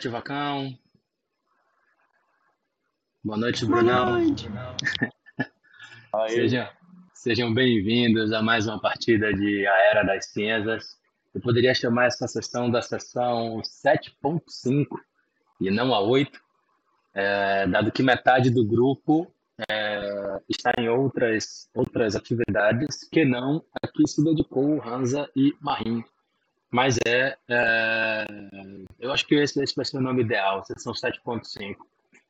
Boa noite, Vacão. Boa noite, Boa Brunão. noite. Sejam, sejam bem-vindos a mais uma partida de A Era das Cinzas. Eu poderia chamar essa sessão da sessão 7.5 e não a 8, é, dado que metade do grupo é, está em outras, outras atividades que não a que se dedicou Hansa e Marim. Mas é, é, eu acho que esse, esse vai ser o nome ideal, sessão 7.5.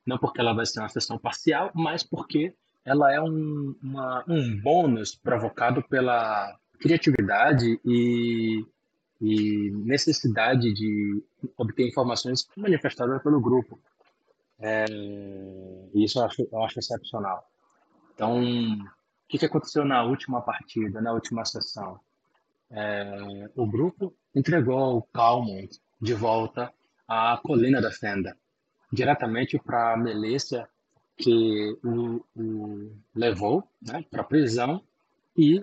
Não porque ela vai ser uma sessão parcial, mas porque ela é um, uma, um bônus provocado pela criatividade e, e necessidade de obter informações manifestadas pelo grupo. É, isso eu acho, eu acho excepcional. Então, o que, que aconteceu na última partida, na última sessão? É, o grupo entregou o Calmont de volta à colina da Fenda, diretamente para a milícia que o, o levou né, para a prisão e,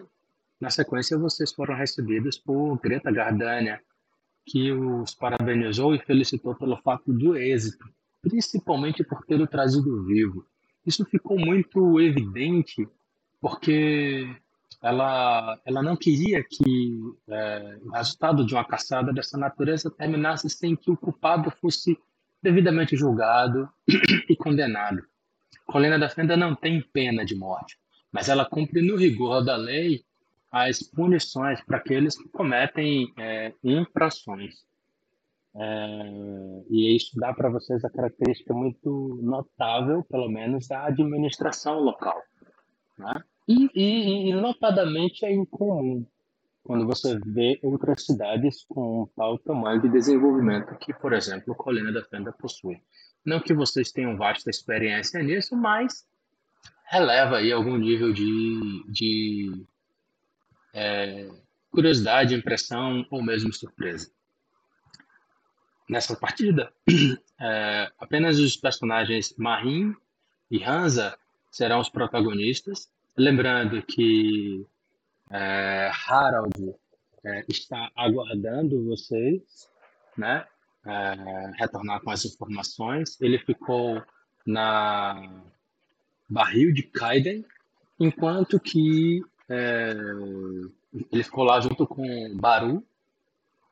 na sequência, vocês foram recebidos por Greta Gardania, que os parabenizou e felicitou pelo fato do êxito, principalmente por ter o trazido vivo. Isso ficou muito evidente porque ela, ela não queria que é, o resultado de uma caçada dessa natureza terminasse sem que o culpado fosse devidamente julgado e condenado. Colina da Fenda não tem pena de morte, mas ela cumpre no rigor da lei as punições para aqueles que cometem é, infrações. É, e isso dá para vocês a característica muito notável, pelo menos, da administração local. Né? E, e, e, notadamente, é incomum quando você vê outras cidades com tal tamanho de desenvolvimento que, por exemplo, Colina da Fenda possui. Não que vocês tenham vasta experiência nisso, mas releva aí algum nível de, de é, curiosidade, impressão ou mesmo surpresa. Nessa partida, é, apenas os personagens Marin e Hansa serão os protagonistas. Lembrando que é, Harald é, está aguardando vocês, né? É, retornar com as informações. Ele ficou na barril de Kaiden, enquanto que é, ele ficou lá junto com Baru.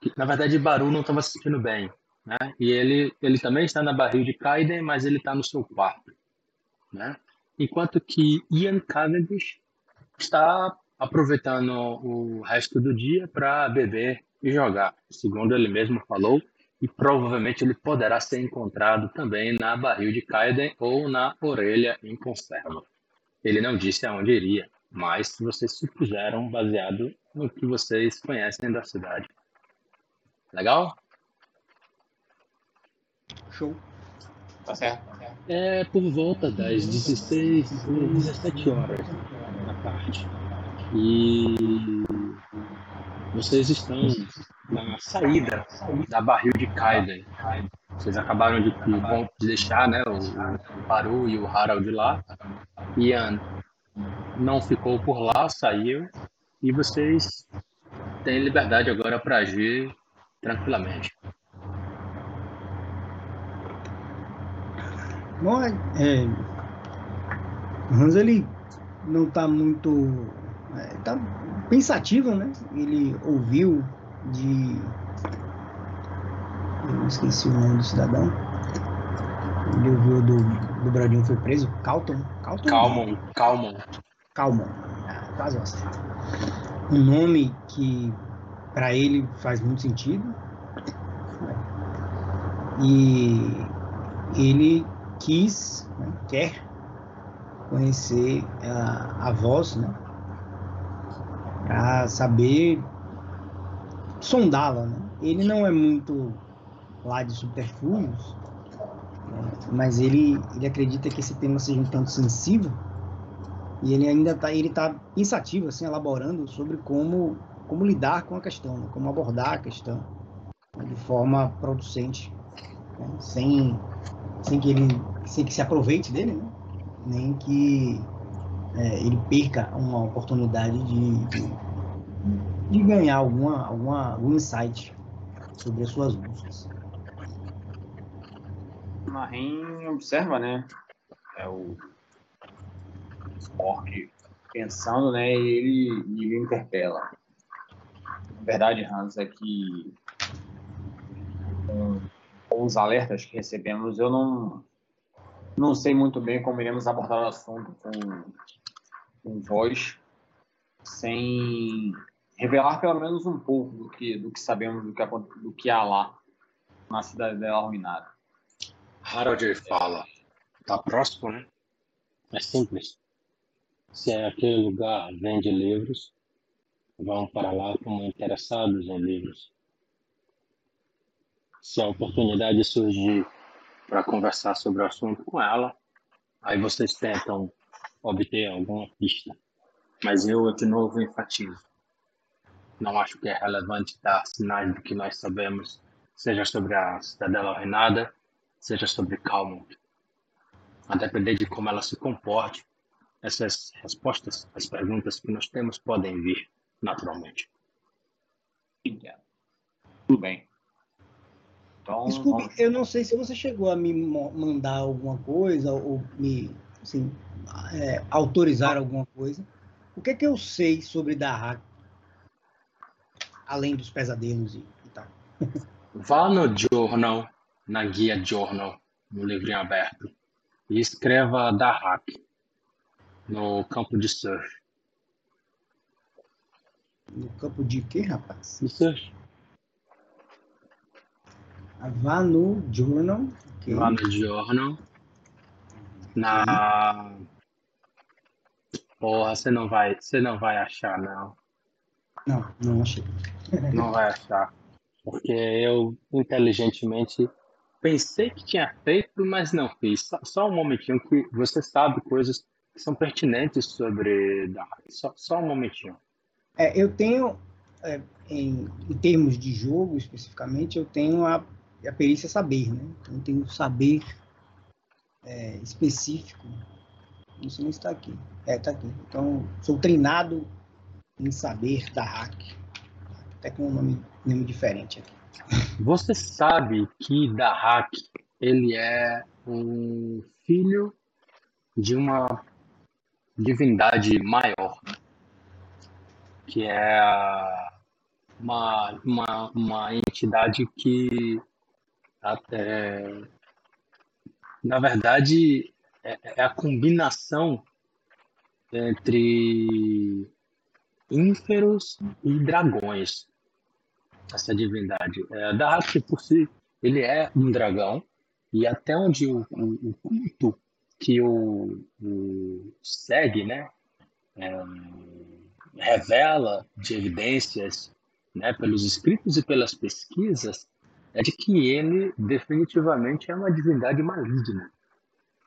Que, na verdade, Baru não estava se sentindo bem, né? E ele, ele também está na barril de Kaiden, mas ele está no seu quarto, né? Enquanto que Ian Cavendish está aproveitando o resto do dia para beber e jogar, segundo ele mesmo falou, e provavelmente ele poderá ser encontrado também na barril de Kaiden ou na orelha em conserva. Ele não disse aonde iria, mas vocês supuseram baseado no que vocês conhecem da cidade. Legal? Show. Tá certo. É por volta das 16, 17 horas da tarde. E vocês estão na saída da barril de Kaiden. Vocês acabaram de, de deixar né, o, o Paru e o Harald lá. Ian não ficou por lá, saiu. E vocês têm liberdade agora para agir tranquilamente. Bom, é, é, o Hans ele não está muito é, tá pensativo, né? Ele ouviu de eu esqueci o nome do cidadão. Ele ouviu do, do Bradinho foi preso, Calton. Calton Calmon, Calmon. Calmon. Ah, quase acerto. Um nome que para ele faz muito sentido. E ele quis, né, quer conhecer a, a voz, né, para saber sondá-la. Né? Ele não é muito lá de superfúgios, né, mas ele, ele acredita que esse tema seja um tanto sensível e ele ainda está ele tá pensativo, assim, elaborando sobre como, como lidar com a questão, né? como abordar a questão né? de forma producente, né? sem, sem, que ele, sem que se aproveite dele, né? nem que é, ele perca uma oportunidade de, de, de, ganhar alguma, alguma, algum insight sobre as suas buscas. Marim observa, né? É o Spork pensando, né? E ele, ele interpela. A verdade, Hans, é que com os alertas que recebemos, eu não, não sei muito bem como iremos abordar o assunto com, com voz, sem revelar pelo menos um pouco do que, do que sabemos do que, do que há lá na cidade dela arruinada. Harold fala, tá próximo, né? É simples. Se é aquele lugar vende livros, vão para lá como interessados em livros. Se a oportunidade surgir para conversar sobre o assunto com ela, aí vocês tentam obter alguma pista. Mas eu, de novo, enfatizo. Não acho que é relevante dar sinais do que nós sabemos, seja sobre a Cidadela Arruinada, seja sobre Calmont. A depender de como ela se comporte, essas respostas às perguntas que nós temos podem vir naturalmente. Entendo. Tudo bem. Então, Desculpe, vamos... eu não sei se você chegou a me mandar alguma coisa ou me assim, é, autorizar alguma coisa. O que é que eu sei sobre Dahak? Além dos pesadelos e, e tal. Vá no journal, na guia journal, no livrinho aberto, e escreva Dahak no campo de surf. No campo de quê, rapaz? De surf. Vá no journal. Okay. Vá no journal. Na. Porra, você não vai, você não vai achar, não. Não, não achei. não vai achar. Porque eu inteligentemente pensei que tinha feito, mas não fiz. Só, só um momentinho que você sabe coisas que são pertinentes sobre Dark. Só, só um momentinho. É, eu tenho, é, em, em, termos de jogo especificamente, eu tenho a, a perícia saber, né? Então, eu tenho saber é, específico. Não nem se está aqui. É, está aqui. Então, sou treinado em saber da hack. Até com um nome, nome diferente aqui. Você sabe que Dahak ele é um filho de uma divindade maior, que é uma, uma, uma entidade que até na verdade é, é a combinação entre ínferos e dragões essa divindade. É, por si, ele é um dragão, e até onde o, o, o culto que o, o segue, né, é, revela de evidências, né, pelos escritos e pelas pesquisas, é de que ele definitivamente é uma divindade maligna,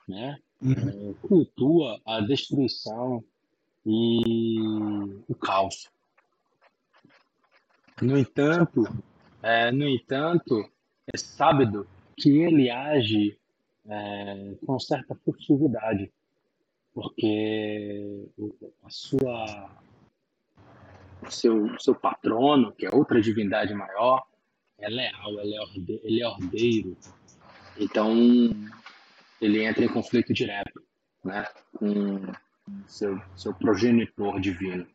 né? Uhum. É, cultua a destruição e o caos. No entanto, é, no entanto, é sábio que ele age é, com certa furtividade, porque a sua, o seu, o seu patrono, que é outra divindade maior, é leal, ele é, orde, ele é ordeiro. Então, ele entra em conflito direto né, com seu, seu progenitor divino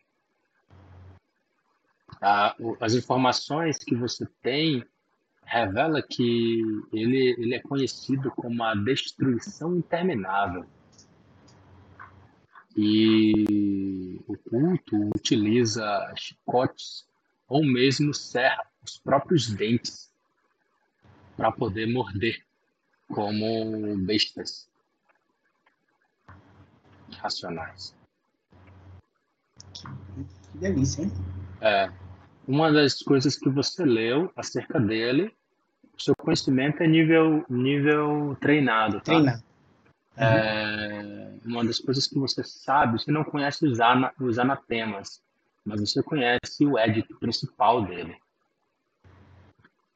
as informações que você tem revela que ele, ele é conhecido como a destruição interminável. E o culto utiliza chicotes ou mesmo serra os próprios dentes para poder morder como bestas racionais. Que delícia, hein? É uma das coisas que você leu acerca dele, seu conhecimento é nível, nível treinado, tá? Treinado. Uhum. É, uma das coisas que você sabe, você não conhece os, ana, os anatemas, mas você conhece o édito principal dele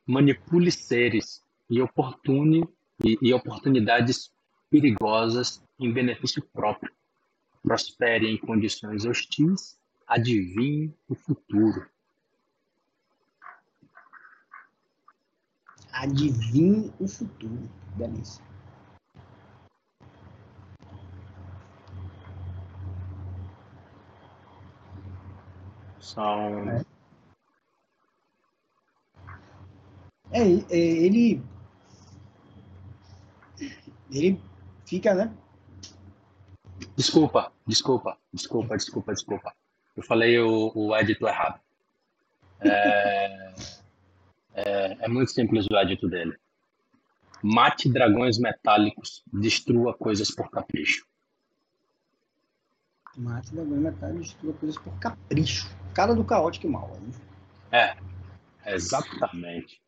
manipule seres e, oportune, e, e oportunidades perigosas em benefício próprio. Prospere em condições hostis, adivinhe o futuro. Adivinhe o futuro. Delícia. São é. É. É, ele. Ele fica, né? Desculpa, desculpa, desculpa, desculpa, desculpa. Eu falei o, o edito errado. É, é, é muito simples o edito dele. Mate dragões metálicos, destrua coisas por capricho. Mate dragões metálicos, destrua coisas por capricho. Cara do caótico mal. Né? É, exatamente.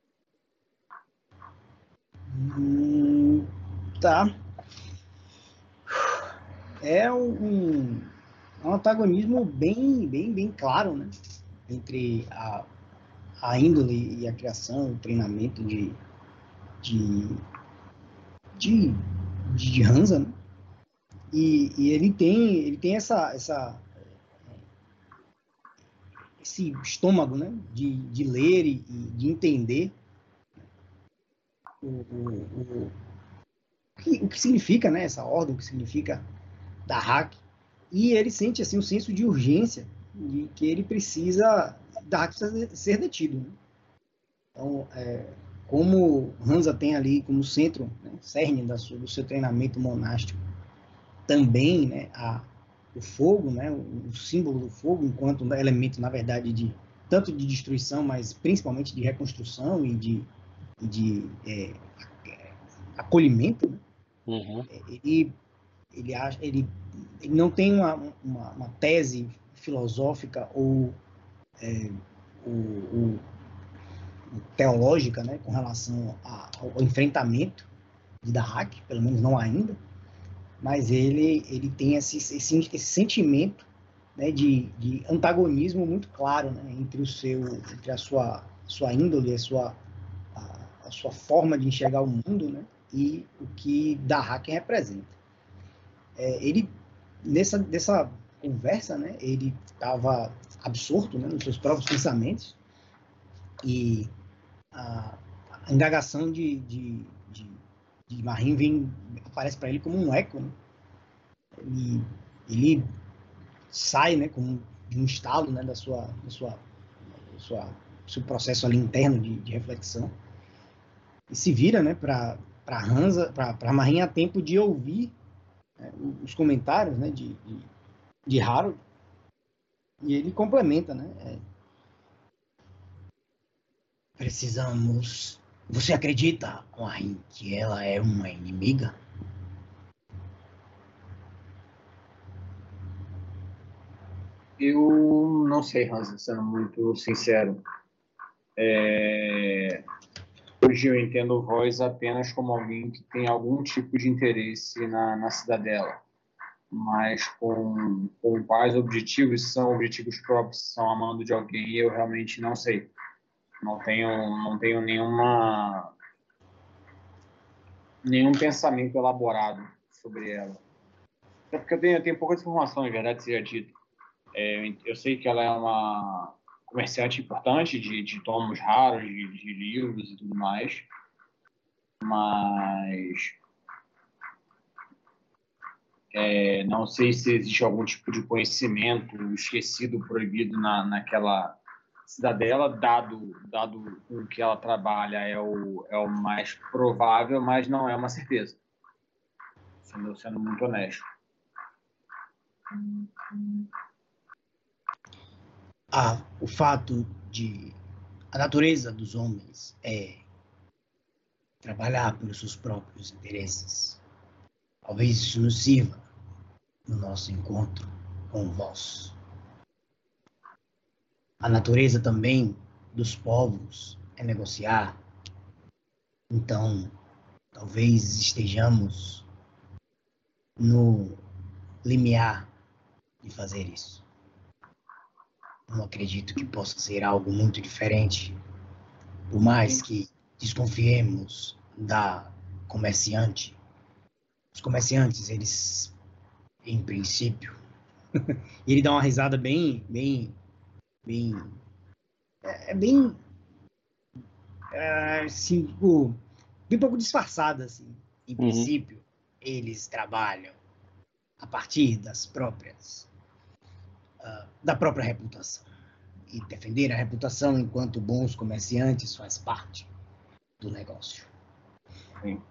Hum, tá. É um, um antagonismo bem, bem, bem claro, né? Entre a, a índole e a criação, o treinamento de, de, de, de Hansa, né? E, e, ele tem, ele tem essa, essa, esse estômago, né? De, de ler e, e de entender o, o, o, que, o que significa né, essa ordem, o que significa da hack. E ele sente assim um senso de urgência de que ele precisa da hack precisa ser detido. Né? Então, é, como Hansa tem ali como centro, né, cerne da sua, do seu treinamento monástico, também né, a, o fogo, né, o, o, símbolo do fogo, enquanto elemento, na verdade, de tanto de destruição, mas principalmente de reconstrução e de de é, acolhimento, né? uhum. É, ele, ele, acha, ele, ele não tem uma, uma, uma tese filosófica ou, é, teológica né, com relação a, ao enfrentamento de Dahak, pelo menos não ainda, mas ele, ele tem esse, esse, esse sentimento né, de, de antagonismo muito claro né, entre, o seu, entre a sua, sua índole, a sua a sua forma de enxergar o mundo, né? E o que Haken representa. É, ele nessa dessa conversa, né? Ele estava absorto, né? Nos seus próprios pensamentos e a, a indagação de, de, de, de Marim vem aparece para ele como um eco, né? E ele sai, né? Com de um estalo, né? Da sua, da sua, da sua seu processo ali interno de, de reflexão e se vira né, para Hansa, para Marinha tempo de ouvir né, os comentários né, de, de, de Harold. E ele complementa, né? É, Precisamos. Você acredita, Marin, que ela é uma inimiga? Eu não sei, Hansa, sendo muito sincero. É... Hoje eu entendo Voz apenas como alguém que tem algum tipo de interesse na, na cidadela, mas com, com quais objetivos são objetivos próprios, são amando de alguém, eu realmente não sei. Não tenho, não tenho nenhuma nenhum pensamento elaborado sobre ela. Até porque eu tenho, eu tenho poucas informações, verdade seja dito. É, eu sei que ela é uma comerciante importante de, de tomos raros, de, de livros e tudo mais, mas é, não sei se existe algum tipo de conhecimento esquecido, proibido na, naquela cidadela, dado, dado o que ela trabalha é o, é o mais provável, mas não é uma certeza, sendo, sendo muito honesto a, o fato de a natureza dos homens é trabalhar pelos seus próprios interesses. Talvez isso nos sirva no nosso encontro com vós. A natureza também dos povos é negociar. Então, talvez estejamos no limiar de fazer isso. Não acredito que possa ser algo muito diferente. Por mais que desconfiemos da comerciante, os comerciantes, eles, em princípio, ele dá uma risada bem, bem, bem, é, é bem, é, assim, tipo, bem pouco disfarçada, assim. Em uhum. princípio, eles trabalham a partir das próprias uh, da própria reputação. e defender a reputação enquanto bons comerciantes faz parte do negócio. Sim.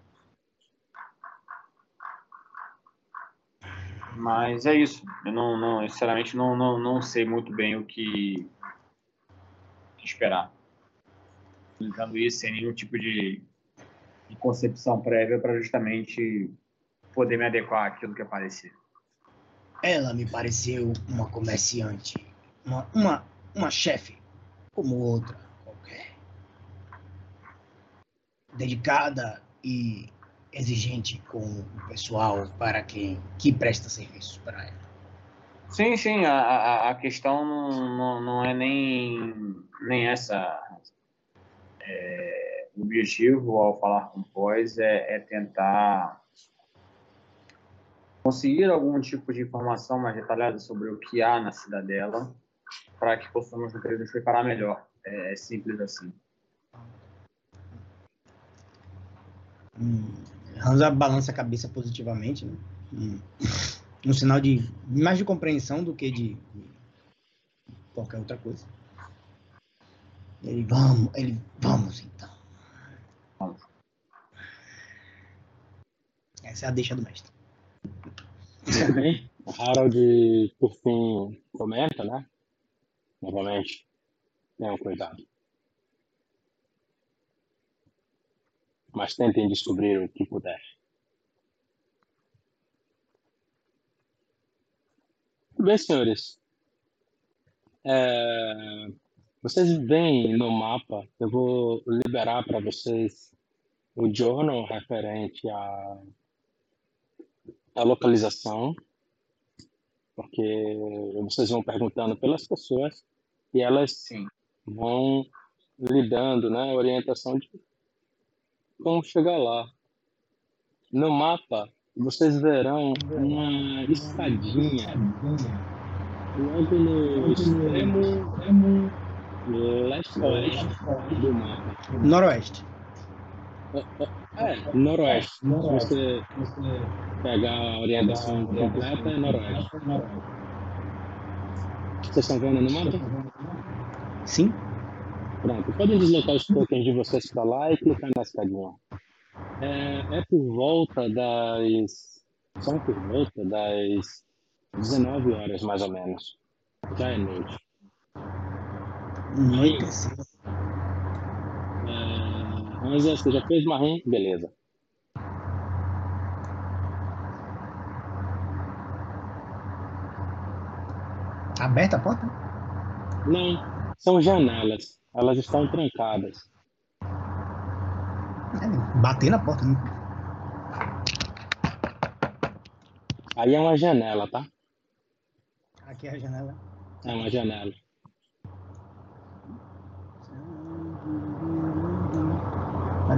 Mas é isso. Eu não, não sinceramente, não, não, não sei muito bem o que, esperar. Explicando isso sem nenhum tipo de, de concepção prévia para justamente poder me adequar àquilo que aparecer. Ela me pareceu uma comerciante, uma, uma, uma chefe, como outra qualquer. Dedicada e exigente com o pessoal para quem que presta serviços para ela. Sim, sim, a, a, questão não, não, não, é nem, nem essa. É, o objetivo ao falar com o pós é, é tentar conseguir algum tipo de informação mais detalhada sobre o que há na cidadela para que possamos nos preparar melhor. É, é simples assim. Hum, Hansa balança a cabeça positivamente, né? Hum, um sinal de mais de compreensão do que de, de qualquer outra coisa. Ele vamos, ele vamos então. Vamos. Essa é a deixa do mestre. O Harold, por fim, comenta, né? Novamente, tenham cuidado. Mas tentem descobrir o que puder. Bem, senhores. É... Vocês veem no mapa, eu vou liberar para vocês o journal referente a a localização, porque vocês vão perguntando pelas pessoas e elas Sim. vão lhe dando né, orientação de como chegar lá. No mapa, vocês verão uma escadinha logo no extremo leste-oeste do mapa. Noroeste. É, noroeste. noroeste. Se você pegar a orientação completa, é noroeste. Vocês estão vendo no mapa? Sim. Pronto, podem deslocar os tokens de vocês para lá e clicar na escadinha. É, é por volta das. São por volta das 19 horas mais ou menos. Já é noite. Noite. Ranza, você já fez marrom? Beleza. Aberta a porta? Não, são janelas. Elas estão trancadas. É, bater na porta. Né? Aí é uma janela, tá? Aqui é a janela. É uma janela.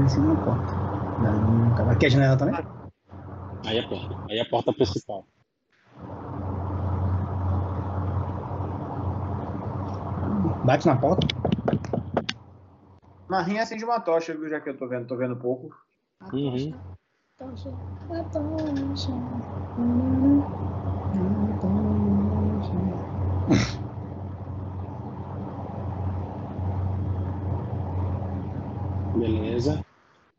Parecia uma porta. Não, Aqui é a janela também? Aí é a porta. Aí é a porta principal. Bate na porta. Marrinha acende uma tocha, viu? Já que eu tô vendo, tô vendo pouco. Uhum. Tocha, a tocha. Beleza.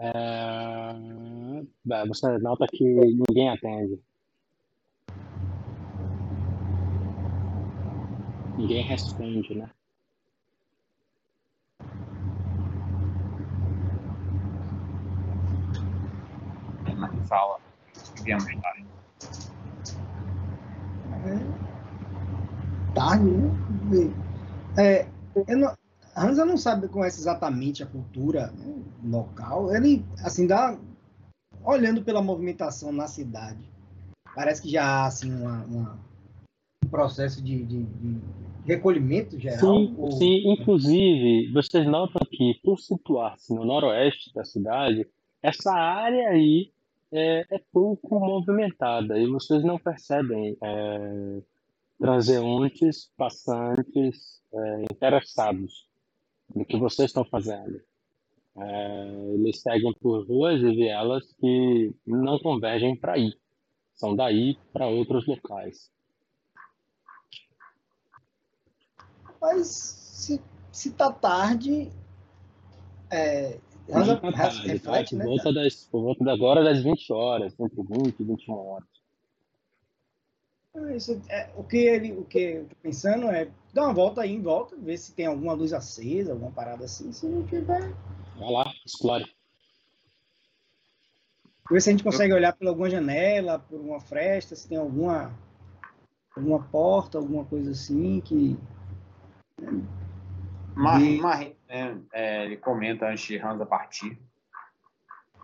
É... Você nota que ninguém atende. Ninguém responde, né? Mas fala. Viemos tarde. É. Tarde, né? É, eu não, Hansa não sabe, conhece exatamente a cultura né, local. Ele, assim, dá. Olhando pela movimentação na cidade, parece que já há, assim, uma, uma um processo de, de, de, recolhimento geral. Sim, ou... sim, inclusive, vocês notam que, por situar-se no noroeste da cidade, essa área aí é, é pouco movimentada e vocês não percebem é, transeuntes, passantes, é, interessados do que vocês estão fazendo. É, eles seguem por ruas e vielas que não convergem para aí. São daí para outros locais. Mas Se, se tá tarde, é, Não tá tarde, tá? reflete, Por né? volta das, por volta agora das 20 horas, entre 20 e 21 horas. Ah, Isso, é, o que ele, o que eu tô pensando é dar uma volta aí em volta, ver se tem alguma luz acesa, alguma parada assim. Se não tiver, Vai lá, explore. ver se a gente consegue olhar por alguma janela, por uma fresta, se tem alguma alguma porta, alguma coisa assim que Mar, E- Mar- é, é, ele comenta antes de Hansa partir.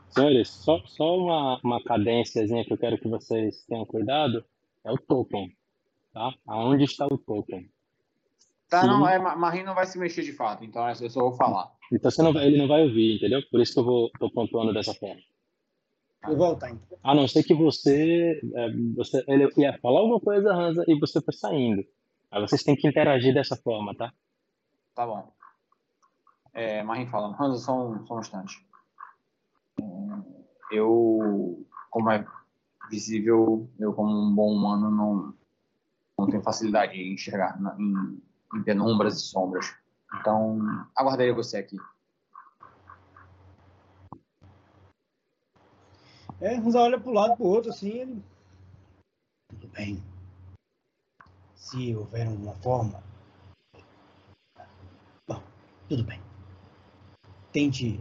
Senhores, só, só uma, uma cadênciazinha que eu quero que vocês tenham cuidado é o token, tá? Aonde está o token? Tá, Sim. não, é, Ma- Marim não vai se mexer de fato, então eu só vou falar. Então você não vai- ele não vai ouvir, entendeu? Por isso que eu vou, tô pontuando dessa forma. vou voltar então. A não ser que você, é, você ele ia falar alguma coisa, Hansa, e você foi saindo. Aí vocês têm que interagir dessa forma, tá? Tá bom. É, Marim falando, Hansa, só um, só um instante. É, Eu, como é visível, eu como um bom humano não, não tenho facilidade em enxergar na- em, em penumbras e sombras. Então, aguardarei você aqui. É, Ranza olha pro lado pro outro assim, ele tudo bem. Se houver alguma forma, bom, tudo bem. Tente,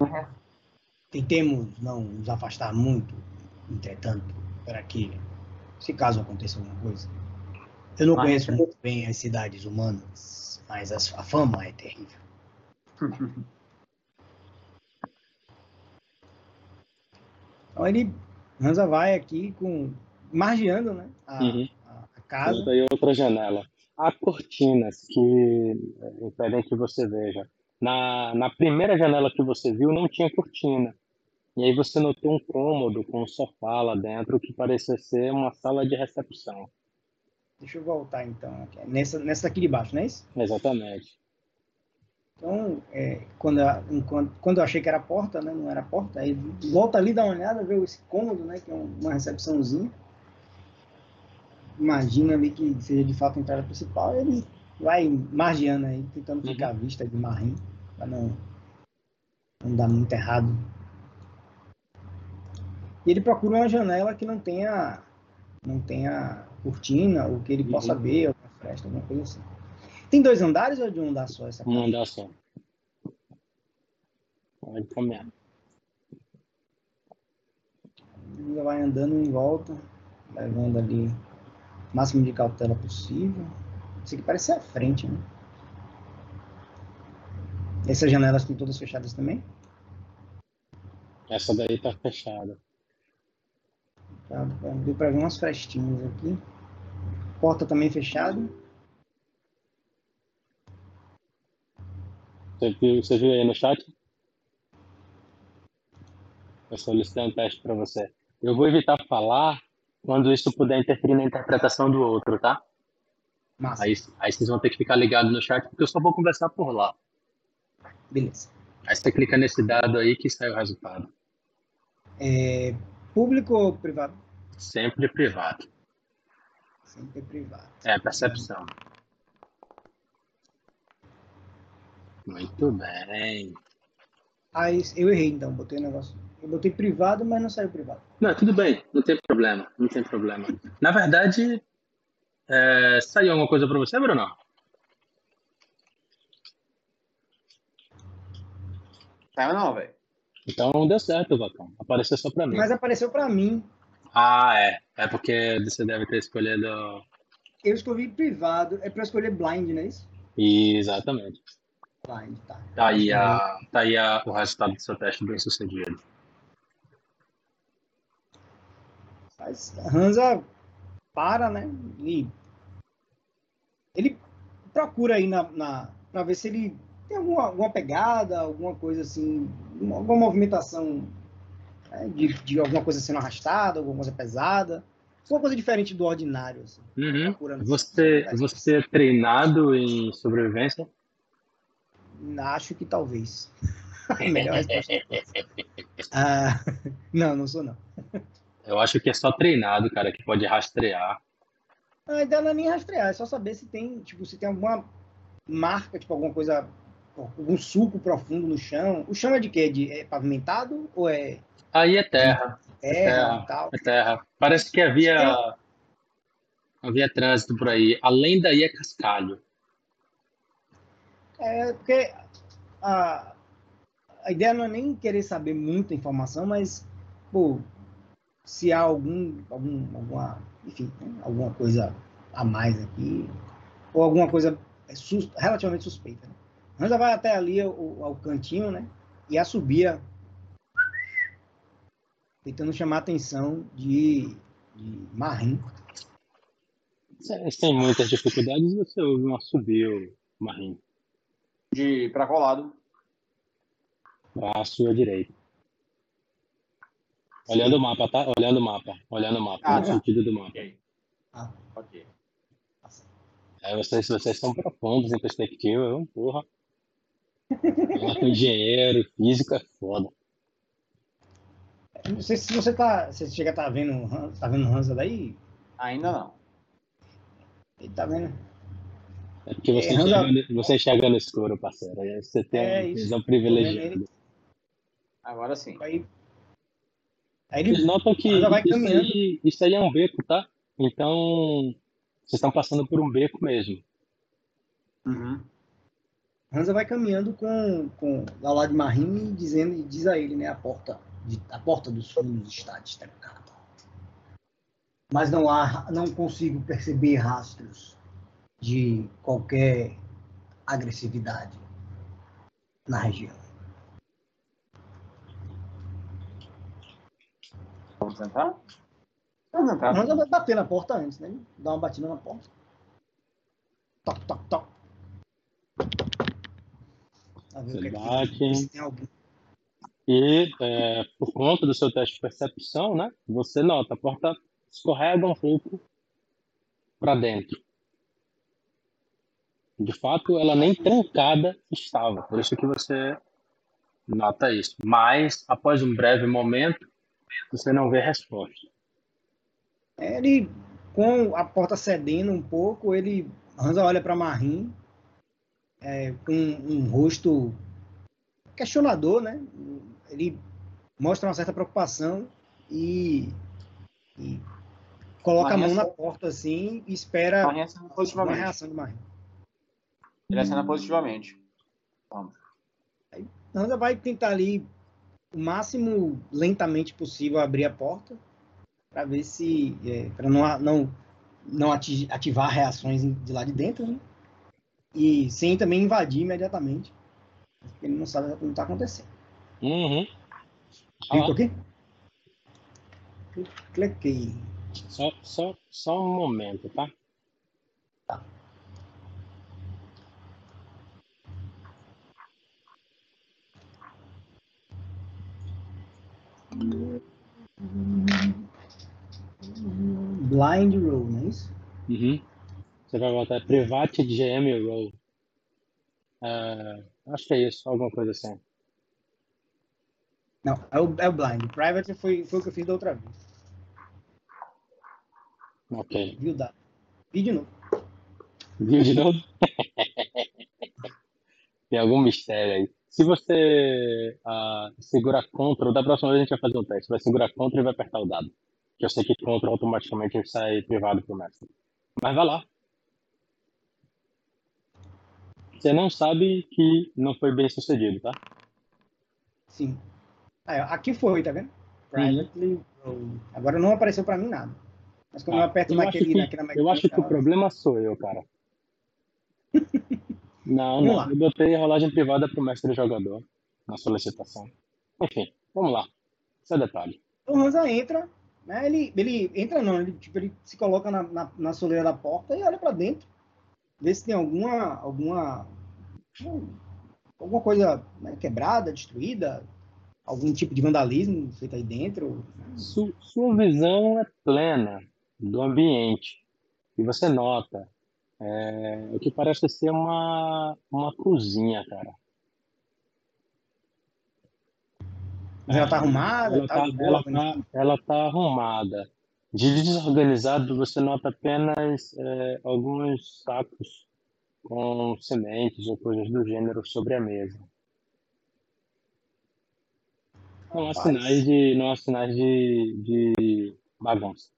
tentemos não nos afastar muito, entretanto, para que, se caso aconteça alguma coisa. Eu não Mas- conheço muito bem as cidades humanas, mas as- a fama é terrível. Então ele, Hansa vai aqui com, margeando, né, a, Uhum. a- a casa. Outra outra janela. Há cortinas que é, impedem que você veja. Na, na primeira janela que você viu, não tinha cortina. E aí você notou um cômodo com um sofá lá dentro que parecia ser uma sala de recepção. Deixa eu voltar então, aqui. nessa, nessa aqui de baixo, não é isso? Exatamente. Então, é, quando, a- enquanto- quando eu achei que era porta, né, não era porta, aí volta ali, dá uma olhada, vê esse cômodo, né, que é um- uma recepçãozinha. Imagina ali que seja de fato a entrada principal, e ele vai margeando aí, tentando Uhum. ficar à vista de Marim, para não, não dar muito errado. E ele procura uma janela que não tenha, não tenha cortina, ou que ele possa Uhum. ver, alguma fresta, alguma coisa assim. Tem dois andares ou é de um andar só essa casa? Um andar só. Ele vai andando em volta, levando ali o máximo de cautela possível. Isso aqui parece ser a frente, né? Essas janelas estão todas fechadas também? Essa daí tá fechada. Tá, Deu para ver umas frestinhas aqui. Porta também fechada. Você viu, aí no chat? Eu solicitei um teste para você. Eu vou evitar falar quando isso puder interferir na interpretação do outro, tá? Massa. Aí, aí vocês vão ter que ficar ligados no chat, porque eu só vou conversar por lá. Beleza. Aí você clica nesse dado aí que sai o resultado. É, público ou privado? Sempre privado. Sempre privado. É, percepção. Muito bem. Aí eu errei então, botei o negócio. Eu botei privado, mas não saiu privado. Não, tudo bem, não tem problema, não tem problema. Na verdade, é, saiu alguma coisa para você, Bruno? Saiu não, velho. Então não deu certo, Vacão. Apareceu só para mim. Mas apareceu para mim. Ah, é. É porque você deve ter escolhido. Eu escolhi privado. É para escolher blind, não é isso? Exatamente. Blind, tá. Tá aí, a, tá aí a, o resultado do seu teste bem sucedido. Mas Hansa para, né? E ele procura aí na, na para ver se ele tem alguma, alguma pegada, alguma coisa assim, uma- alguma movimentação né, de, de alguma coisa sendo arrastada, alguma coisa pesada, alguma coisa diferente do ordinário. Assim. Uhum. No- Você, você é treinado em sobrevivência? Acho que talvez. Melhor resposta. Ah, não, não sou não. Eu acho que é só treinado, cara, que pode rastrear. A ideia não é nem rastrear, é só saber se tem, tipo, se tem alguma marca, tipo, alguma coisa, algum suco profundo no chão. O chão é de quê? De, é pavimentado ou é Aí é terra. terra, terra. e tal? É terra. Parece que havia, havia trânsito por aí. Além daí é cascalho. É, porque a, a ideia não é nem querer saber muita informação, mas, pô, se há algum, algum alguma, enfim, alguma coisa a mais aqui, ou alguma coisa sus- relativamente suspeita. Né? Hansa vai até ali ao, ao cantinho, né? E assobia, tentando chamar a atenção de, de Marim. Sem, muitas dificuldades, você ouve um assobio, Marim, De para qual lado? à sua direita. Olhando o mapa, tá? Olhando o mapa. Olhando o mapa. Ah, no tá. sentido do mapa. Ok. Ah. Ok. É, vocês, vocês são profundos em perspectiva, viu? porra. Engenheiro, físico é foda. Não sei se você tá, se você chega a estar vendo, tá vendo o Hansa daí, Ainda não. ele tá vendo. É porque você, É, enxerga, Hansa- no- você enxerga no escuro, parceiro. Você tem É uma visão privilegiada. Agora sim. Aí, aí Vocês ele notam que isso aí, isso aí é um beco, tá? Então, vocês estão passando por um beco mesmo. Uhum. Hansa vai caminhando com, com lado de Marim e dizendo, e diz a ele, né, a porta, de- a porta dos fundos está destrancada. Mas não há, não consigo perceber rastros de qualquer agressividade na região. Vamos tentar? Vamos tentar. Hansa vai bater na porta antes, né? Dá uma batida na porta. Toc, toc, toc. O que é que tem. E é, por conta do seu teste de percepção, né? Você nota, a porta escorrega um pouco para dentro. De fato, ela nem trancada estava, por isso que você nota isso. Mas, após um breve momento, você não vê resposta. Ele, com a porta cedendo um pouco, ele Hansa olha para Marim é, com um rosto questionador, né? Ele mostra uma certa preocupação e, e coloca a mão na porta assim e espera acena uma positivamente. reação de Marim. Ele acena positivamente. Vamos. Hansa vai tentar ali o máximo lentamente possível abrir a porta para ver se é, para não não não ati- ativar reações de lá de dentro, né? E sem também invadir imediatamente, porque ele não sabe o que está acontecendo. Uhum. Clicou aqui? Cliquei. Só, só, só um momento, tá? Blind roll, não é isso? Uhum. Você vai botar Private GM Roll. É, acho que é isso, alguma coisa assim. Não, é o, é o blind. Private foi, foi o que eu fiz da outra vez. Ok. Viu dado? Vi de novo. Viu de novo? Tem algum mistério aí. Se você ah, segurar Ctrl, da próxima vez a gente vai fazer um teste. Vai segurar Ctrl e vai apertar o dado. Que eu sei que Ctrl automaticamente sai privado pro mestre. Mas vai lá. Você não sabe que não foi bem sucedido, tá? Sim. Aqui foi, tá vendo? Privately roll. Agora não apareceu pra mim nada. Mas quando eu Ah, aperto eu naquele, que- naquela Eu acho que o problema sou eu, cara. Não, Vamos não. lá. Eu botei rolagem privada pro mestre jogador na solicitação. Enfim, vamos lá. Isso é detalhe. O Hansa entra, né? Ele, ele entra não, ele, tipo, ele se coloca na, na, na soleira da porta e olha pra dentro. Vê se tem alguma, alguma, alguma coisa né, quebrada, destruída, algum tipo de vandalismo feito aí dentro. Su- sua visão é plena do ambiente. E você nota é, o que parece ser uma, uma cozinha, cara. Mas ela tá arrumada, Ela tá, tá, de boa, ela, tá, ela tá arrumada. De desorganizado, você nota apenas é, alguns sacos com sementes ou coisas do gênero sobre a mesa. Não há sinais de, não há sinais de, de bagunça.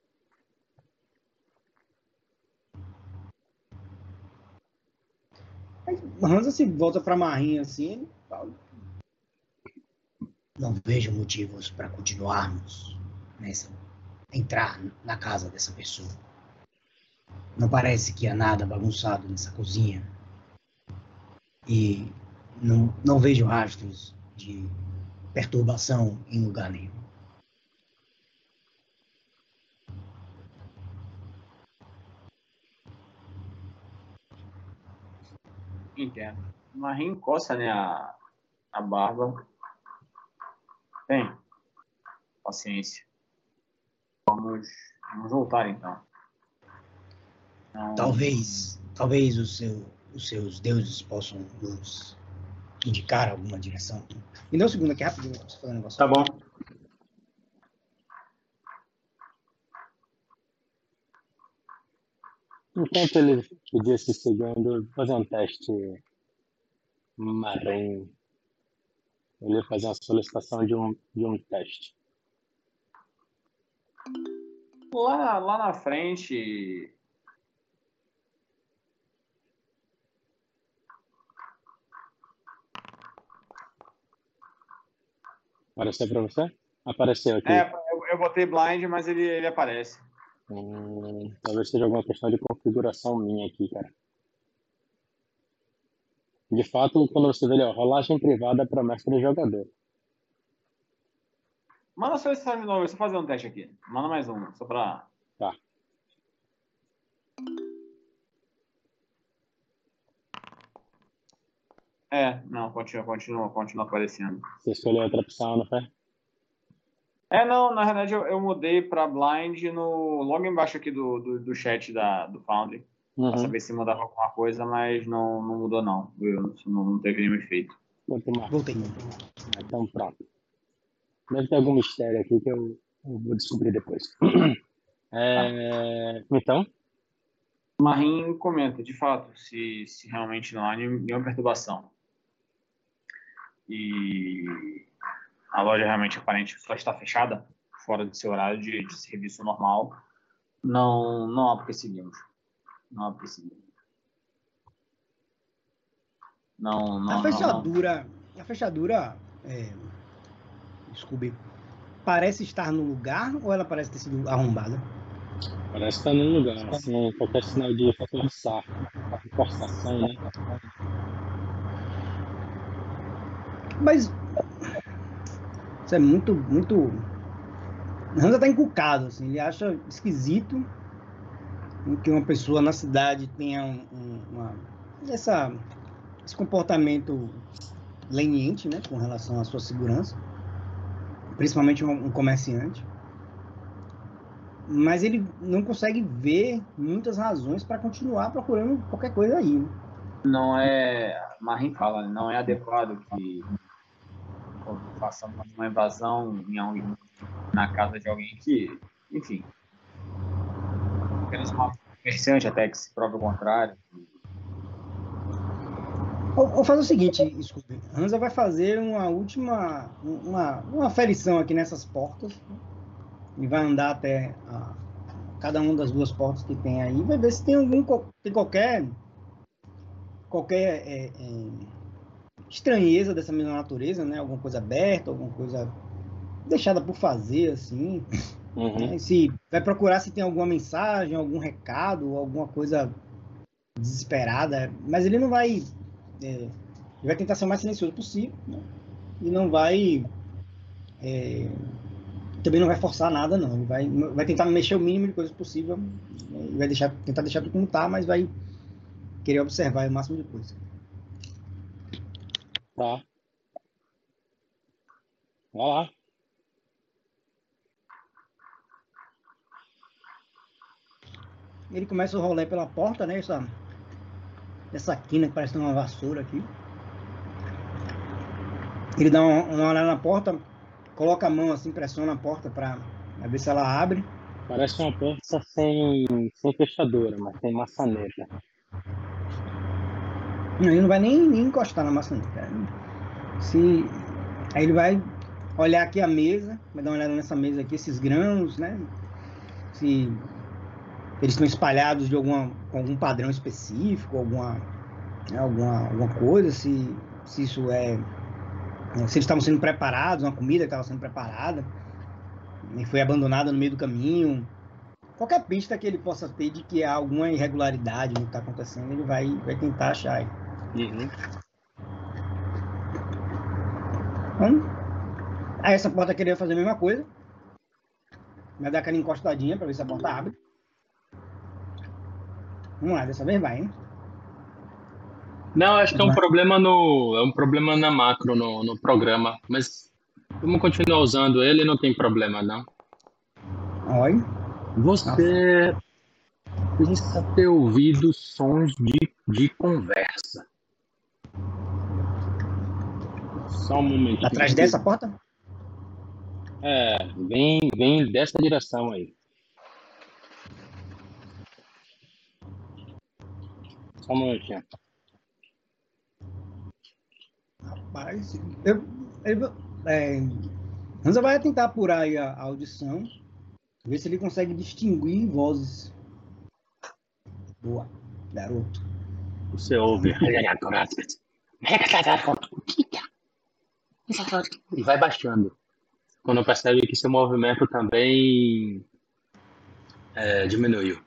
Hansa se volta para Marinha assim, não vejo motivos para continuarmos nessa entrar na casa dessa pessoa. Não parece que há nada bagunçado nessa cozinha. E não, não vejo rastros de perturbação em lugar nenhum. Entendo. Marim encosta né, a, a barba. Bem, paciência. Vamos, vamos voltar então. Então. Talvez, talvez o seu, os seus deuses possam nos indicar alguma direção. Me dá um segundo aqui rapidinho para você fazer um negócio. Tá bom. Enquanto ele podia se seguindo, fazer um teste marinho. Ele ia fazer uma solicitação de um, de um teste. Lá, lá na frente, Apareceu para você? Apareceu aqui. É, eu, eu botei blind, mas ele, ele aparece. Hum, talvez seja alguma questão de configuração minha aqui, cara. De fato, quando você vê ali, ó, rolagem privada para mestre jogador. Manda só esse de novo, eu fazer um teste aqui. Manda mais um, só pra. É, não, continua, continua, continua aparecendo. Você escolheu outra opção, não foi? É, não, na verdade eu, eu mudei para blind no logo embaixo aqui do, do, do chat da, do Foundry. Uhum. Pra saber se mudava alguma coisa, mas não, não mudou não. Eu, não, não teve nenhum efeito. Voltei. Então pronto. Deve ter algum mistério aqui que eu, eu vou descobrir depois. É, então? Marim comenta, de fato, se, se realmente não há nenhuma perturbação e a loja realmente aparente só está fechada, fora do seu horário de, de serviço normal, não, não há porque seguimos. Não há porque seguimos. Não, não, a fechadura, não, a fechadura, é, Scooby, parece estar no lugar ou ela parece ter sido arrombada? Parece estar no lugar, assim, qualquer sinal de forçar, forçação, né? Mas isso é muito, muito. Hansa tá encucado, assim, ele acha esquisito que uma pessoa na cidade tenha um, uma, essa, esse comportamento leniente, né, com relação à sua segurança, principalmente um, um comerciante. Mas ele não consegue ver muitas razões para continuar procurando qualquer coisa aí. Né? Não é, Marim fala, não é adequado que façamos uma invasão em na casa de alguém que, enfim, apenas uma comerciante até que se prove o contrário. Ou, faz o seguinte, desculpe, Hansa vai fazer uma última, uma, uma aferição aqui nessas portas e vai andar até a, cada uma das duas portas que tem aí, vai ver se tem algum, tem qualquer qualquer é, é, estranheza dessa mesma natureza, né? Alguma coisa aberta, alguma coisa deixada por fazer, assim. Uhum. Né? Se vai procurar se tem alguma mensagem, algum recado, alguma coisa desesperada, mas ele não vai. É, ele vai tentar ser o mais silencioso possível, né? E não vai. É, também não vai forçar nada, não. Ele vai, vai tentar mexer o mínimo de coisas possível. Né? vai deixar, tentar deixar tudo como tá, mas vai querer observar o máximo de coisas. Tá. Vai lá. Ele começa o rolê pela porta, né? Essa, essa quina que parece uma vassoura aqui. Ele dá uma, uma olhada na porta, coloca a mão assim, pressiona a porta para ver se ela abre. Parece uma porta sem, sem fechadura, mas tem maçaneta. Ele não vai nem, nem encostar na maçaneta. Se, aí ele vai olhar aqui a mesa, vai dar uma olhada nessa mesa aqui, esses grãos, né? Se eles estão espalhados de alguma, algum padrão específico, alguma, né, alguma, alguma coisa, se, se isso é. Se eles estavam sendo preparados, uma comida que estava sendo preparada e foi abandonada no meio do caminho. Qualquer pista que ele possa ter de que há alguma irregularidade no que está acontecendo, ele vai, vai tentar achar. Uhum. Então, aí essa porta queria fazer a mesma coisa. Vai dar aquela encostadinha para ver se a porta abre. Vamos lá, dessa vez vai, hein? Não, acho que é um problema no. É um problema na macro no, no programa. Mas vamos continuar usando ele, não tem problema, não. Oi. Você precisa ter ouvido sons de, de conversa. Só um momento. Atrás dessa porta? É, vem, vem dessa direção aí. Só um momentinho. Rapaz, eu, eu, é, Hansa vai tentar apurar aí a, a audição, ver se ele consegue distinguir vozes. Boa, garoto. Você ouve. E vai baixando. Quando percebe que seu movimento também é, diminuiu.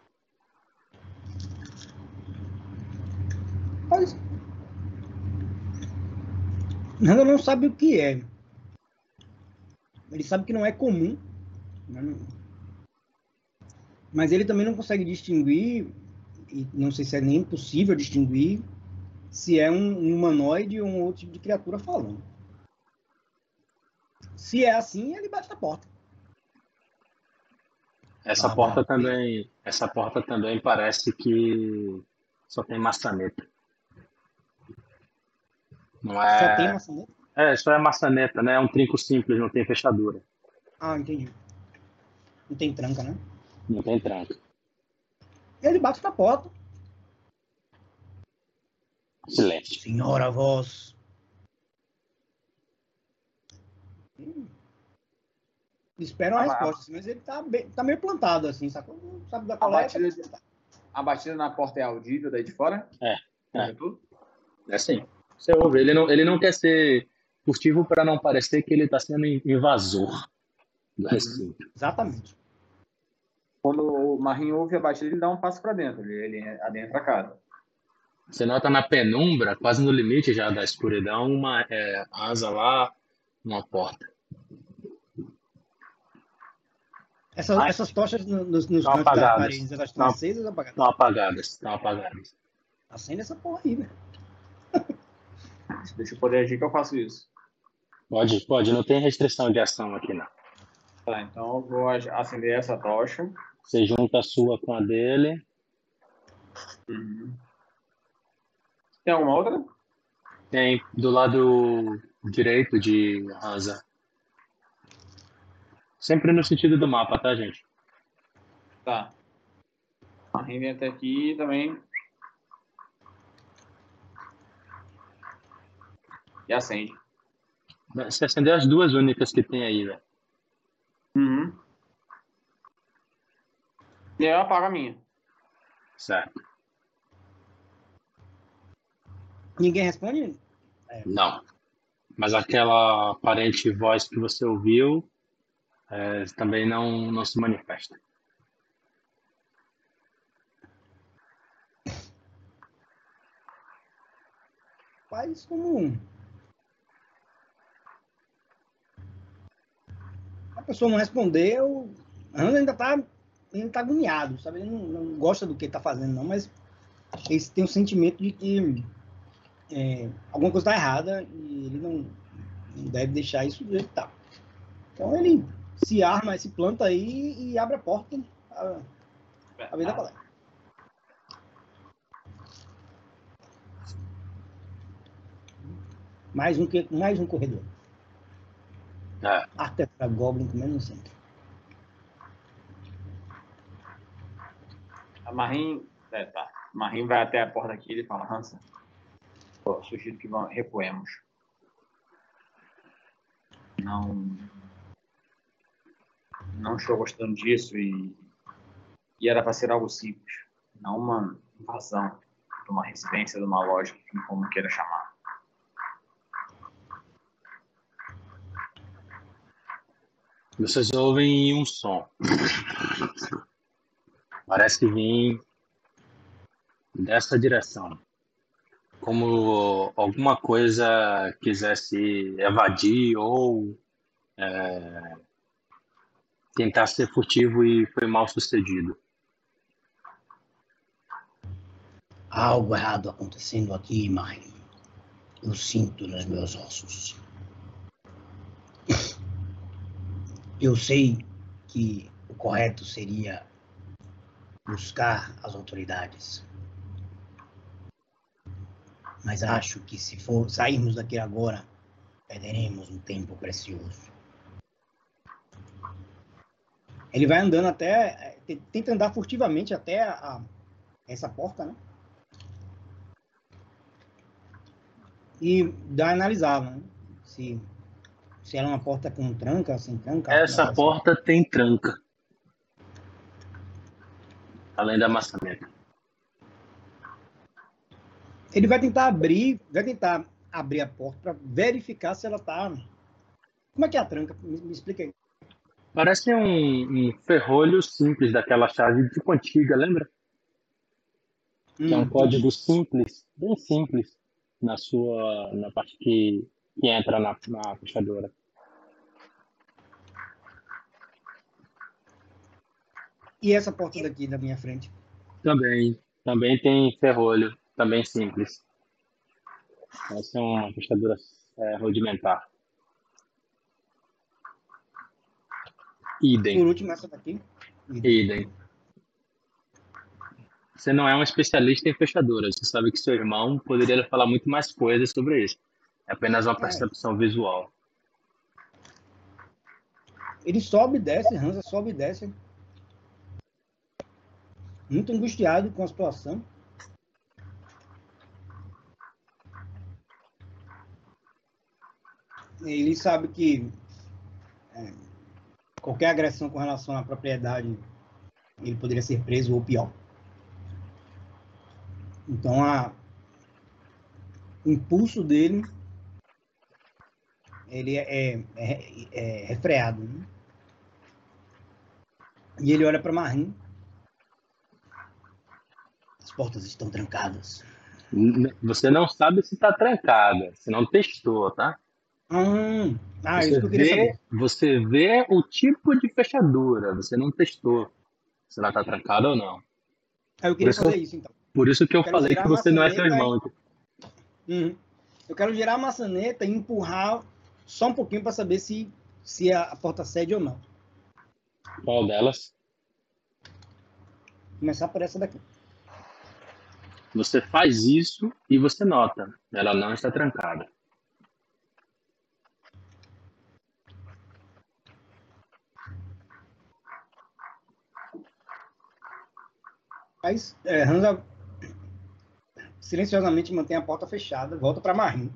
Mas Nanda não sabe o que é. Ele sabe que não é comum. Né? Mas ele também não consegue distinguir, e não sei se é nem possível distinguir, se é um, um humanoide ou um outro tipo de criatura falando. Se é assim, ele bate na porta. Essa ah, porta também, essa porta também parece que só tem maçaneta. Não é... Só tem maçaneta? É, só é maçaneta, né? É um trinco simples, não tem fechadura. Ah, entendi. Não tem tranca, né? Não tem tranca. Ele bate na porta. Silêncio. Senhora voz. Espera uma ah, resposta, mas ele tá, bem, tá meio plantado, assim, sacou? Não sabe da qual a batida, é, a batida na porta é audível daí de fora? É. É, é sim. Você ouve. Ele não, ele não quer ser furtivo para não parecer que ele está sendo invasor do recinto. Exatamente. Quando o Marinho ouve a batida, ele dá um passo para dentro, ele, ele adentra a casa. Você nota na penumbra, quase no limite já da escuridão, uma é, asa lá, uma porta. Essa, Mas, essas tochas nos, nos cantos das paredes, elas estão acesas ou apagadas? Estão apagadas, estão apagadas. Acende essa porra aí, velho. Deixa eu poder agir que eu faço isso. Pode, pode. Não tem restrição de ação aqui, não. Tá, então eu vou acender essa tocha. Você junta a sua com a dele. Uhum. Tem alguma outra? Tem, do lado direito de Hansa. Sempre no sentido do mapa, tá, gente? Tá. A até aqui também E acende. Você acendeu as duas únicas que tem aí, velho. Uhum. E eu apago a minha. Certo. Ninguém responde? É. Não. Mas aquela aparente voz que você ouviu é, também não, não se manifesta. Faz como a pessoa não respondeu, ainda está ainda tá agoniado, sabe? Ele não, não gosta do que está fazendo, não, mas ele tem o sentimento de que é, alguma coisa está errada e ele não, não, deve deixar isso do jeito que está. Então ele se arma, se planta aí e abre a porta a, a ver da palestra. Mais um, mais um corredor. É. Até para Goblin comendo no centro. A Marim. É, tá. Marim vai até a porta aqui e ele fala, Hansa. sugiro que recuemos. Não. Não estou gostando disso e, e era para ser algo simples, não uma invasão de uma residência, de uma loja, como queira chamar. Vocês ouvem um som. Parece que vem dessa direção. Como alguma coisa quisesse evadir ou é, tentar ser furtivo e foi mal sucedido. Há algo errado acontecendo aqui, mãe. Eu sinto nos meus ossos. Eu sei que o correto seria buscar as autoridades. Mas acho que se for sairmos daqui agora, perderemos um tempo precioso. Ele vai andando até. Tenta andar furtivamente até a, a, essa porta, né? E dá uma analisada, né? Se se ela é uma porta com tranca, sem tranca. Essa porta assim. tem tranca. Além da maçaneta. Ele vai tentar abrir, vai tentar abrir a porta para verificar se ela tá. Como é que é a tranca? Me, me explica aí. Parece um, um, ferrolho simples daquela chave tipo antiga, lembra? Hum. Que é um código simples, bem simples, na sua, na parte que, que entra na, na fechadura. E essa porta daqui da minha frente? Também. Também tem ferrolho. Também simples. Essa é uma fechadura é, rudimentar. Idem. Por último, essa daqui? Idem. Idem. Você não é um especialista em fechaduras. Você sabe que seu irmão poderia falar muito mais coisas sobre isso. É apenas uma é. percepção é. visual. Ele sobe e desce, Hansa sobe e desce muito angustiado com a situação. Ele sabe que é, qualquer agressão com relação à propriedade ele poderia ser preso ou pior. Então, a, o impulso dele ele é, é, é, é refreado. Né? E ele olha para Marim as portas estão trancadas. Você não sabe se está trancada. Você não testou, tá? Hum. Ah, você isso que eu queria vê, saber. Você vê o tipo de fechadura. Você não testou se ela está trancada ou não. Ah, eu queria fazer isso, então. Por isso que eu, eu falei que você não é seu irmão. E... Uhum. Eu quero girar a maçaneta e empurrar só um pouquinho para saber se, se a, a porta cede ou não. Qual delas? Começar por essa daqui. Você faz isso e você nota, ela não está trancada. Mas é, Hansa silenciosamente mantém a porta fechada, volta para Marim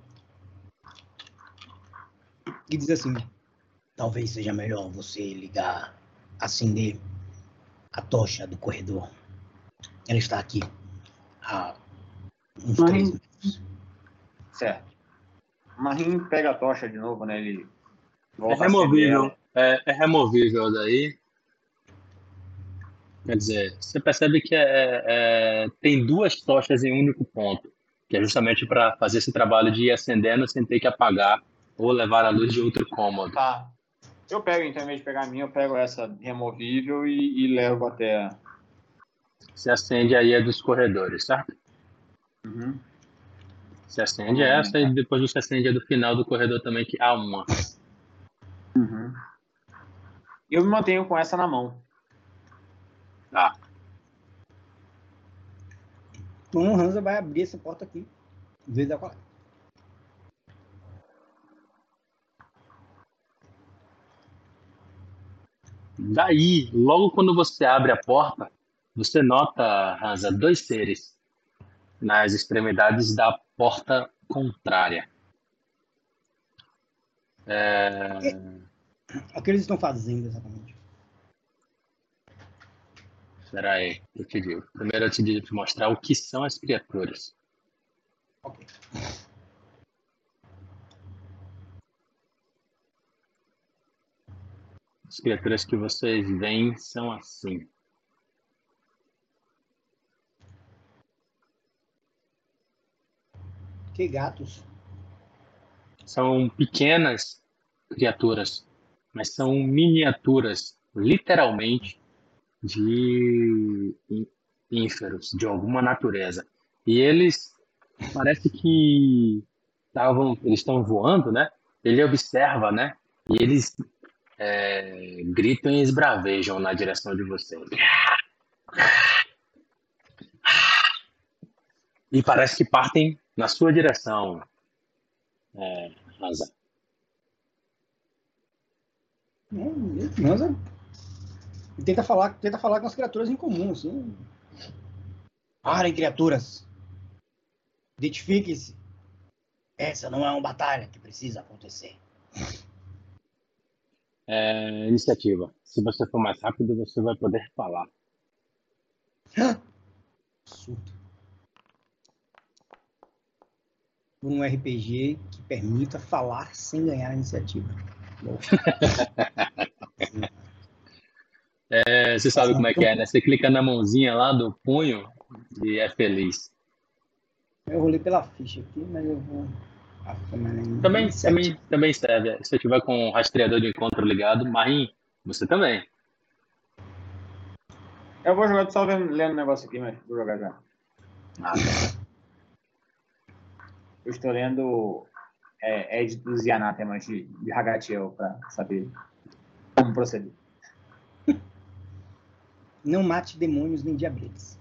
e diz assim: Talvez seja melhor você ligar, acender a tocha do corredor. Ela está aqui há uns Marim... três meses. Certo. Marim pega a tocha de novo, né? Ele é removível. É, é, removível daí. Quer dizer, você percebe que é, é, tem duas tochas em um único ponto, que é justamente para fazer esse trabalho de ir acendendo sem ter que apagar ou levar a luz de outro cômodo. Tá. Eu pego, então, em vez de pegar a minha, eu pego essa removível e, e levo até se acende aí a dos corredores, certo? Uhum. Se acende uhum. essa e depois você acende a do final do corredor também, que há uma. Uhum. Eu me mantenho com essa na mão. Tá. Então o Hansa vai abrir essa porta aqui. Vez da qual. Daí, logo quando você abre a porta, você nota, Hansa, dois seres nas extremidades da porta contrária. É... O que eles estão fazendo exatamente? Espera aí, eu te digo. Primeiro eu te digo mostrar o que são as criaturas. Ok. As criaturas que vocês veem são assim. Que gatos. São pequenas criaturas, mas são miniaturas, literalmente, de ínferos, de alguma natureza. E eles parece que estavam, eles estão voando, né? Ele observa, né? E eles é, gritam e esbravejam na direção de vocês. E parece que partem na sua direção, é, Hansa. Tenta falar, tenta falar com as criaturas em comum, assim. Parem, criaturas. Identifique-se. Essa não é uma batalha que precisa acontecer. É, iniciativa. Se você for mais rápido, você vai poder falar. Surto. Por um RPG que permita falar sem ganhar a iniciativa. é, você sabe como é que é, né? Você clica na mãozinha lá do punho e é feliz. Eu rolei pela ficha aqui, mas eu vou. Também, também, também serve. Se eu tiver com o rastreador de encontro ligado, Marim, você também. Eu vou jogar, só vendo, lendo o negócio aqui, mas vou jogar já. Ah, tá. Eu estou lendo é, Ed dos Anatemas de, de Hagatiel para saber como proceder. Não mate demônios nem diabretes.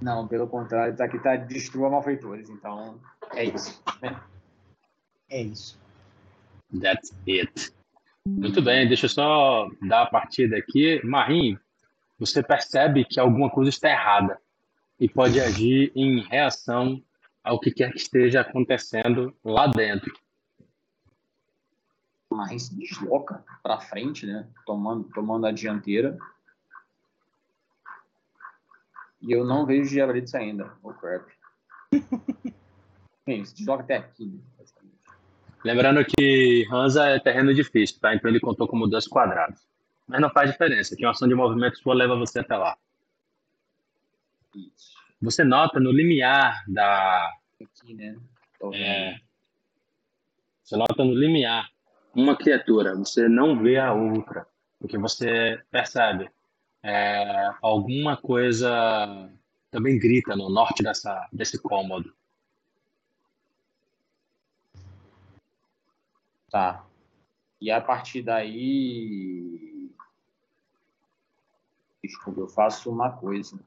Não, pelo contrário, tá aqui tá destrua malfeitores, então é isso. Né? É isso. That's it. Muito bem, deixa eu só dar a partida aqui. Marim, você percebe que alguma coisa está errada e pode agir em reação ao que quer que esteja acontecendo lá dentro. Marim se desloca para frente, né? Tomando, tomando a dianteira e eu não vejo Diabolitos ainda, o crap. Sim, se desloca até aqui. Né, Lembrando que Hansa é terreno difícil, tá? Então ele contou como dois quadrados. Mas não faz diferença, que uma ação de movimento sua leva você até lá. Isso. Você nota no limiar da. Aqui, né? É, você nota no limiar uma criatura, você não vê a outra. Porque você percebe é, alguma coisa também grita no norte dessa, desse cômodo. Tá. E a partir daí. Desculpa, eu faço uma coisa.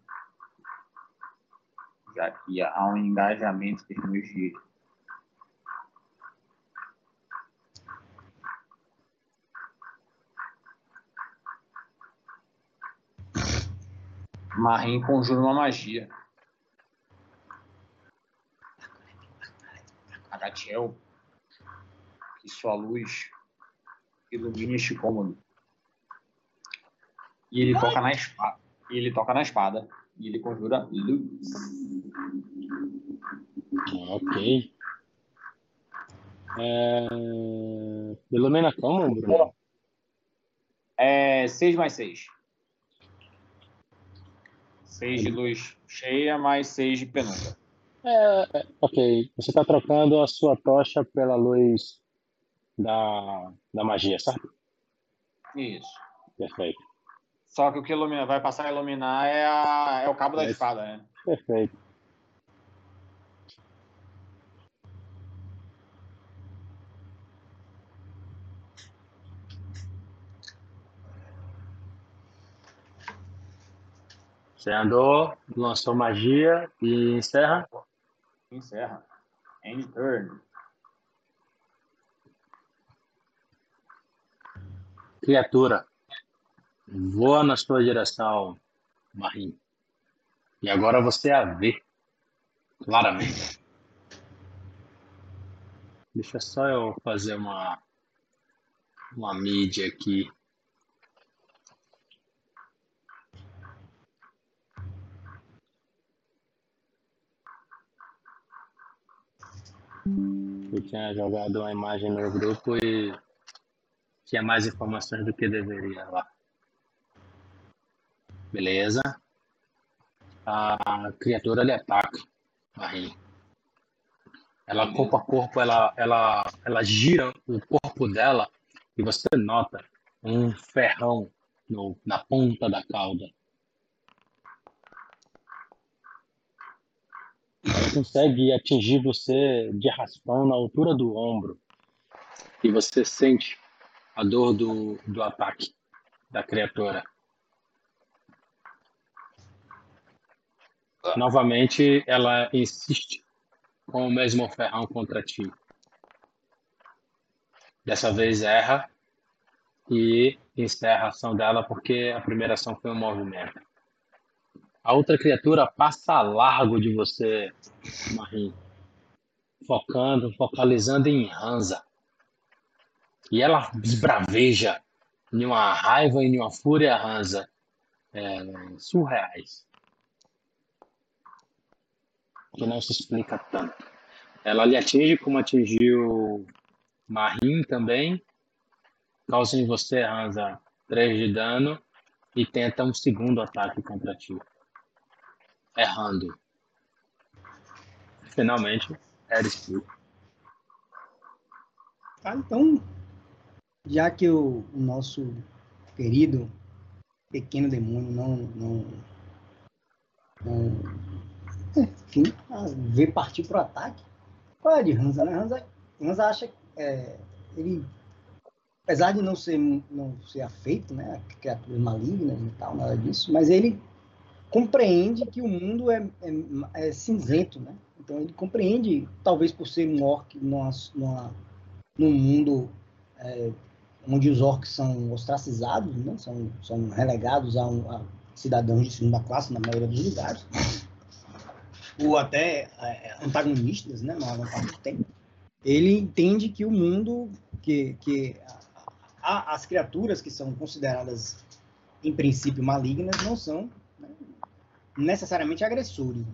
Já que há um engajamento em termos de Marim conjura uma magia. Agatiel, que sua luz ilumine este cômodo. E ele toca na espada. E ele toca na espada. E ele conjura luz. Ok. É... Ilumina como, Bruno? É 6 mais 6. 6 de luz cheia mais 6 de penumbra. É, é, ok. Você está trocando a sua tocha pela luz da, da magia, certo? Isso. Perfeito. Só que o que ilumina, vai passar a iluminar é, a, é o cabo da espada, né? Perfeito. Você andou, lançou magia e encerra? Encerra. End turn. Criatura, voa na sua direção, Marim. E agora você a vê claramente. Deixa só eu fazer uma, uma mídia aqui. Eu tinha jogado uma imagem no grupo e tinha mais informações do que deveria lá. Beleza. A criatura lhe ataca. Aí. Ela corpo a corpo, ela, ela, ela gira o corpo dela e você nota um ferrão no, na ponta da cauda. Consegue atingir você de raspão na altura do ombro. E você sente a dor do, do ataque da criatura. Novamente, ela insiste com o mesmo ferrão contra ti. Dessa vez erra e encerra a ação dela porque a primeira ação foi um movimento. A outra criatura passa largo de você, Marim, focando, focalizando em Hansa. E ela esbraveja em uma raiva e em uma fúria Hansa é, surreais. Que não se explica tanto. Ela lhe atinge como atingiu Marim também. Causa em você, Hansa, 3 de dano e tenta um segundo ataque contra ti errando. Finalmente, eres tu. Tá, então, já que o, o, nosso querido pequeno demônio não, não, não enfim, vê partir pro ataque, qual é a de Hansa, né? Hansa, Hansa acha é, ele apesar de não ser não ser afeito, né, criaturas malignas e tal, nada disso, mas ele compreende que o mundo é, é, é, cinzento, né? Então ele compreende, talvez por ser um orc numa, numa, num mundo é, onde os orcs são ostracizados, né? são, são relegados a, um, a, cidadãos de segunda classe na maioria dos lugares, ou até é, antagonistas, né? Maior parte do tempo. Ele entende que o mundo, que, que a, as criaturas que são consideradas em princípio malignas não são necessariamente agressores, né?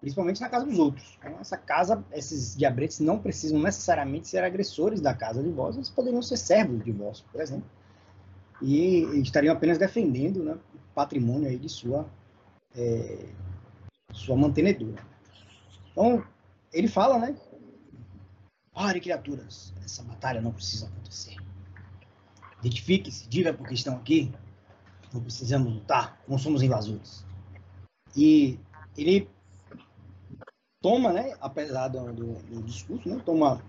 principalmente na casa dos outros. Então, essa casa, esses diabretes não precisam necessariamente ser agressores da casa de vós, eles poderiam ser servos de vós, por exemplo, e estariam apenas defendendo né, o patrimônio aí de sua, é, sua mantenedora. Então, ele fala, né? Pare, criaturas, essa batalha não precisa acontecer. Identifique-se, diga por que estão aqui. Não precisamos lutar, não somos invasores. E ele toma, né, apesar do, do, discurso, né, toma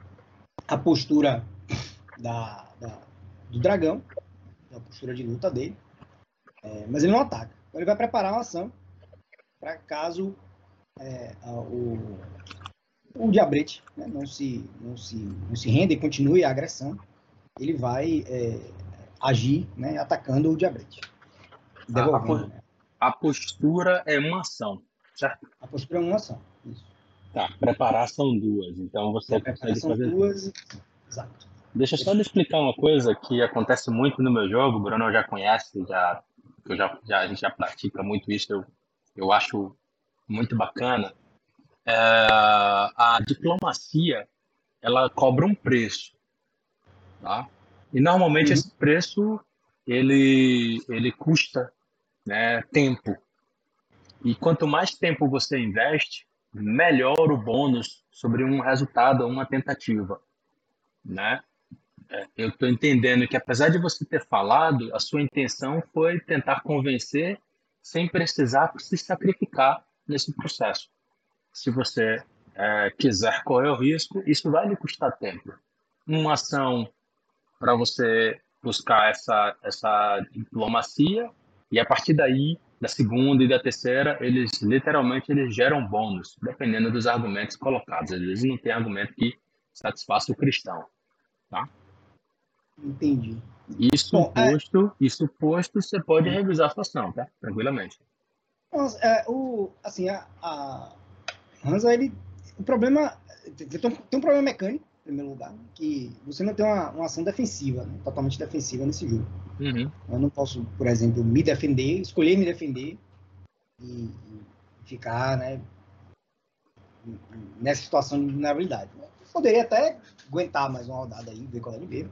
a postura da, da, do dragão, a postura de luta dele, é, mas ele não ataca. Então ele vai preparar uma ação para caso é, o, o diabrete né, não, se, não, se, não se renda e continue a agressão, ele vai é, agir né, atacando o diabrete. Devolvendo, né? A postura é uma ação, certo? A postura é uma ação, isso. Tá, preparar são duas, então você consegue fazer... duas, exato. Deixa eu só explicar uma coisa que acontece muito no meu jogo, o Bruno já conhece, já, eu já, já, a gente já pratica muito isso, eu, eu acho muito bacana. É, a diplomacia, ela cobra um preço, tá? E normalmente uhum. esse preço, ele, ele custa né, tempo. E quanto mais tempo você investe, melhor o bônus sobre um resultado, uma tentativa, né? É, eu estou entendendo que apesar de você ter falado, a sua intenção foi tentar convencer sem precisar se sacrificar nesse processo. Se você é, quiser correr o risco, isso vai lhe custar tempo. Uma ação para você buscar essa, essa diplomacia e a partir daí, da segunda e da terceira, eles literalmente eles geram bônus, dependendo dos argumentos colocados. Às vezes não tem argumento que satisfaça o cristão, tá? Entendi. Isso Bom, é posto, é... isso posto, você pode revisar a sua ação, tá? Tranquilamente. É, o, assim, a, a Hansa, ele, o problema, tem, tem um problema mecânico, em primeiro lugar, que você não tem uma, uma ação defensiva, né? totalmente defensiva nesse jogo. Uhum. Eu não posso, por exemplo, me defender, escolher me defender e, e ficar né, nessa situação de vulnerabilidade. Eu poderia até aguentar mais uma rodada aí, ver qual é o nível.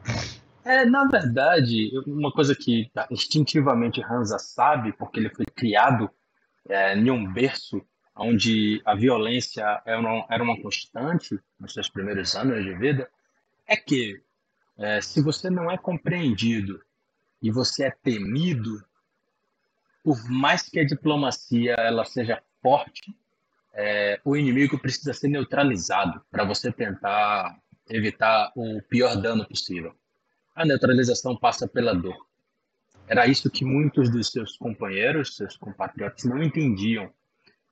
É, na verdade, uma coisa que instintivamente Hansa sabe, porque ele foi criado é, em um berço onde a violência era uma, era uma constante nos seus primeiros anos de vida, é que é, se você não é compreendido e você é temido, por mais que a diplomacia ela seja forte, é, o inimigo precisa ser neutralizado para você tentar evitar o pior dano possível. A neutralização passa pela dor. Era isso que muitos dos seus companheiros, seus compatriotas, não entendiam.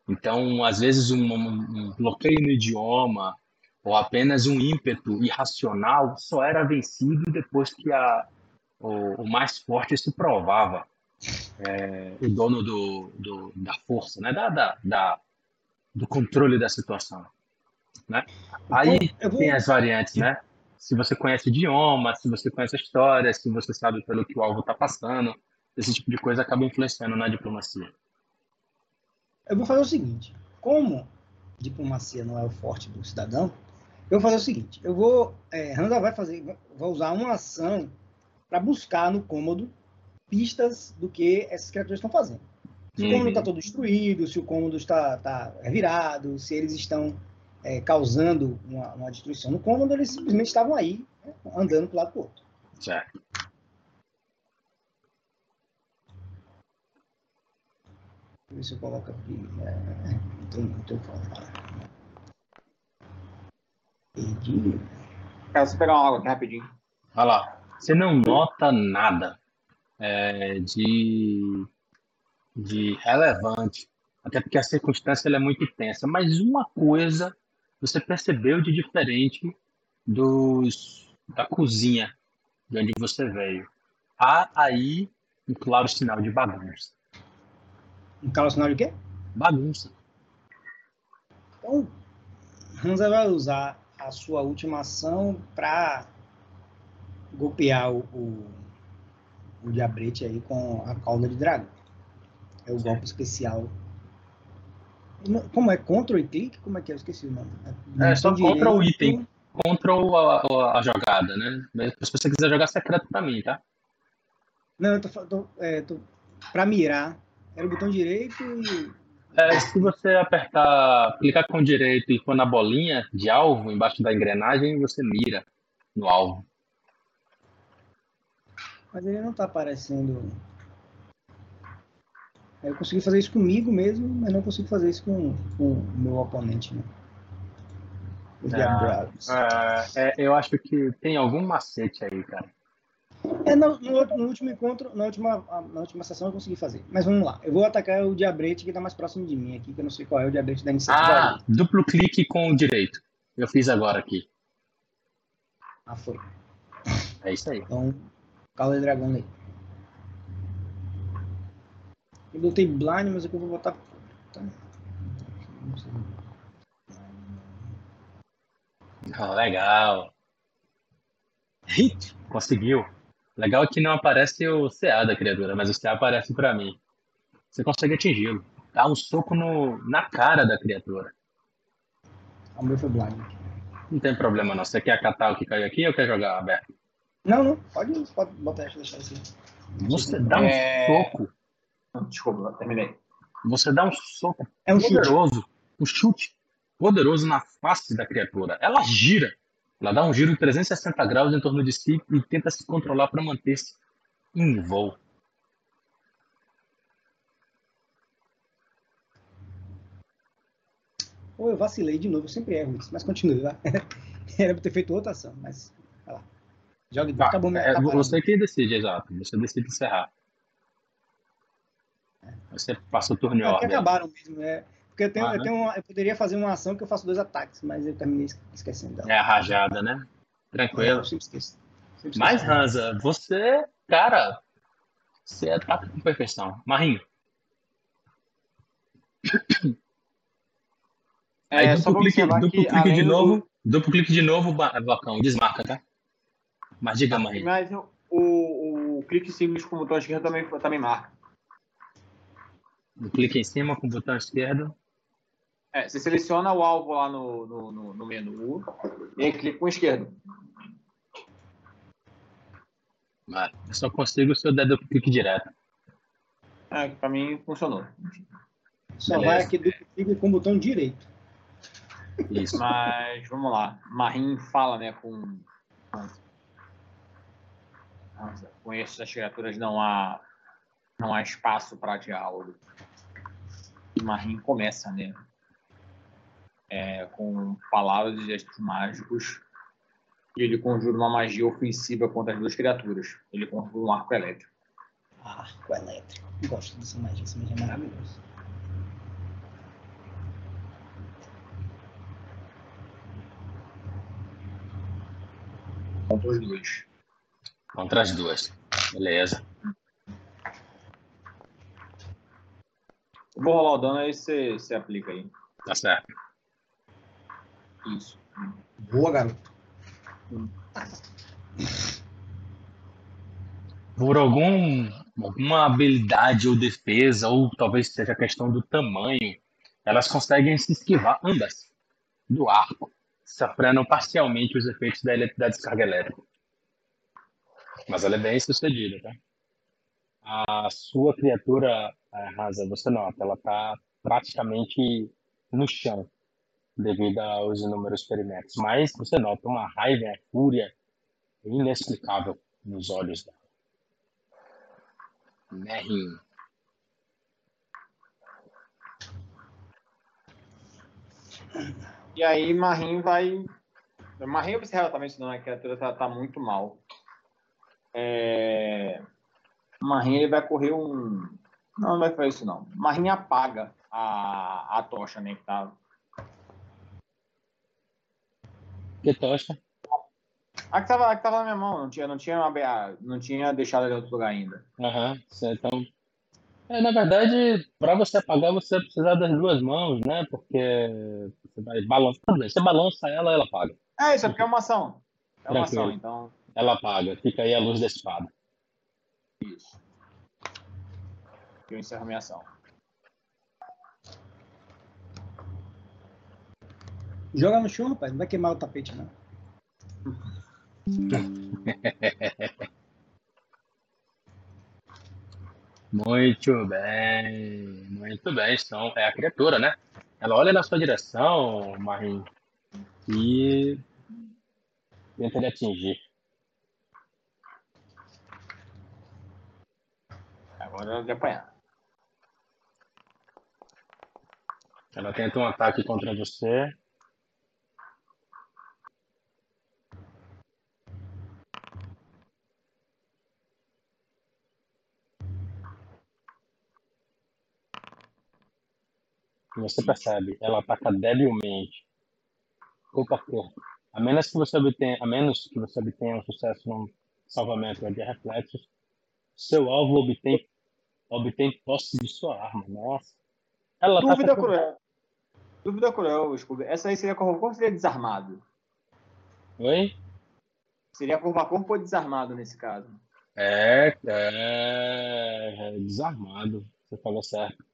Então, às vezes, um, um bloqueio no idioma ou apenas um ímpeto irracional só era vencido depois que a, o, o mais forte se provava é, o dono do, do, da força, né? da, da, da, do controle da situação. Né? Aí vou... tem as variantes, né? Se você conhece o idioma, se você conhece a história, se você sabe pelo que o alvo está passando, esse tipo de coisa acaba influenciando na diplomacia. Eu vou fazer o seguinte: como diplomacia não é o forte do cidadão, eu vou fazer o seguinte: eu vou, é, Randa vai fazer, vai usar uma ação para buscar no cômodo pistas do que essas criaturas estão fazendo. Se uhum. o cômodo está todo destruído, se o cômodo está, está revirado, se eles estão é, causando uma, uma, destruição no cômodo, eles simplesmente estavam aí, né, andando para o lado do outro. Certo. Deixa eu ver se eu coloco aqui. É, não estou falando. Perdi. Quero você pegar uma água aqui rapidinho. Olha lá. Você não nota nada é, de, de relevante. Até porque a circunstância é muito tensa. Mas uma coisa você percebeu de diferente dos da cozinha de onde você veio. Há aí um claro sinal de bagunça. Um sinal de quê? Bagunça. Então, Hansa vai usar a sua última ação para golpear o, o, o, diabrete aí com a cauda de dragão. É o golpe especial como é? Ctrl e clique? Como é que é? Eu esqueci o nome. É, é só Ctrl o item. Ctrl a, a, jogada, né? Se você quiser jogar secreto pra mim, tá? Não, eu tô, tô, é, tô pra mirar. Era o botão direito e. É, se você apertar, clicar com o direito e for na bolinha de alvo, embaixo da engrenagem, você mira no alvo. Mas ele não tá aparecendo eu consegui fazer isso comigo mesmo, mas não consigo fazer isso com, com o meu oponente. Né? Ah, é, eu acho que tem algum macete aí, cara. É, no, no, no, último encontro, na última, na última sessão eu consegui fazer. Mas vamos lá. Eu vou atacar o diabrete que está mais próximo de mim aqui, que eu não sei qual é o diabrete da iniciativa. Ah, duplo clique com o direito. Eu fiz agora aqui. Ah, foi. É isso aí. Então, calma de dragão aí. Eu botei blind, mas é que eu vou botar. Tá. Legal. Hit! Conseguiu. Legal que não aparece o CA da criatura, mas o CA aparece para mim. Você consegue atingi-lo. Dá um soco no, na cara da criatura. O meu foi blind. Não tem problema não. Você quer acatar o que caiu aqui ou quer jogar aberto? Não, não. Pode, pode botar, deixar assim. Você dá um é... soco Desculpa, terminei. Você dá um soco é um poderoso, chute. um chute poderoso na face da criatura. Ela gira, ela dá um giro de 360 graus em torno de si e tenta se controlar para manter-se em voo. Ou eu vacilei de novo, eu sempre erro isso, mas continue lá. Era pra ter feito outra ação, mas vai lá. Jogue, tá, acabou minha, é, Você que decide, exato. Você decide encerrar. Você passa o turno em ordem. acabaram mesmo, né? Porque eu, tenho, ah, eu, tenho uma, eu poderia fazer uma ação que eu faço dois ataques, mas eu terminei esquecendo dela. É a rajada, né? Tranquilo. É, sempre esqueço. Sempre esqueço. Mas, Hansa, você, cara, você ataca com perfeição. Marinho. É, Aí, duplo clique, duplo clique de novo. Do... Duplo clique de novo, Vacão, desmarca, tá? Mas diga, Marinho. Mas o, o, o clique simples com o botão esquerdo também, também marca. Clique em cima com o botão esquerdo. É, você seleciona o alvo lá no, no, no, no menu e aí clica com o esquerdo. Mas eu só consigo se eu der duplo clique direto. É, pra mim funcionou. Só Beleza. vai aqui duplo clique com o botão direito. Isso. Mas vamos lá. Marim fala, né, com. Com essas criaturas não há não há espaço para diálogo. E Marim começa, né? É, com palavras e gestos mágicos e ele conjura uma magia ofensiva contra as duas criaturas. Ele conjura um arco elétrico. Arco elétrico. Gosto dessa magia, essa magia é maravilhosa. Contra as duas. Contra as duas. Beleza. vou rolar o dano aí você, você aplica aí. Tá certo. Isso. Boa, garoto. Por algum, alguma habilidade ou defesa, ou talvez seja a questão do tamanho, elas conseguem se esquivar ambas do arco, sofrendo parcialmente os efeitos da, da descarga elétrica. Mas ela é bem sucedida, tá? A sua criatura, Rasa, você nota, ela está praticamente no chão devido aos inúmeros ferimentos. Mas você nota uma raiva, uma fúria inexplicável nos olhos dela. Merrin. E aí Marim vai. Marim observa também, senão a criatura tá, tá muito mal. É... Marim ele vai correr um. Não, não vai fazer isso não. Marim apaga a, a tocha, né? Que tá Que tocha? A que tava, a que tava na minha mão, não tinha, não tinha, uma, não tinha deixado em outro lugar ainda. Aham, uhum, então. É, na verdade, para você apagar, você vai precisar das duas mãos, né? Porque você vai balançar. Você balança ela, ela apaga. É, isso é porque é uma ação. É uma Tranquilo. ação, então. Ela apaga, fica aí a luz da espada. Isso. Eu encerro minha ação. Joga no chão, rapaz. Não vai queimar o tapete, não. Muito bem, muito bem. Então, é a criatura, né? Ela olha na sua direção, Marim, e tenta lhe atingir. Agora ela vai apanhar. Ela tenta um ataque contra você. Você percebe, ela ataca debilmente, corpo a corpo. A menos que você obtenha, a menos que você obtenha um sucesso no salvamento de reflexos, seu alvo obtém, obtém posse de sua arma. Nossa. Ela Dúvida tá cruel. Dúvida cruel, Scooby. Essa aí seria corpo a corpo ou seria desarmado? Oi? Seria corpo a corpo ou desarmado nesse caso? É, é, é desarmado. Você falou certo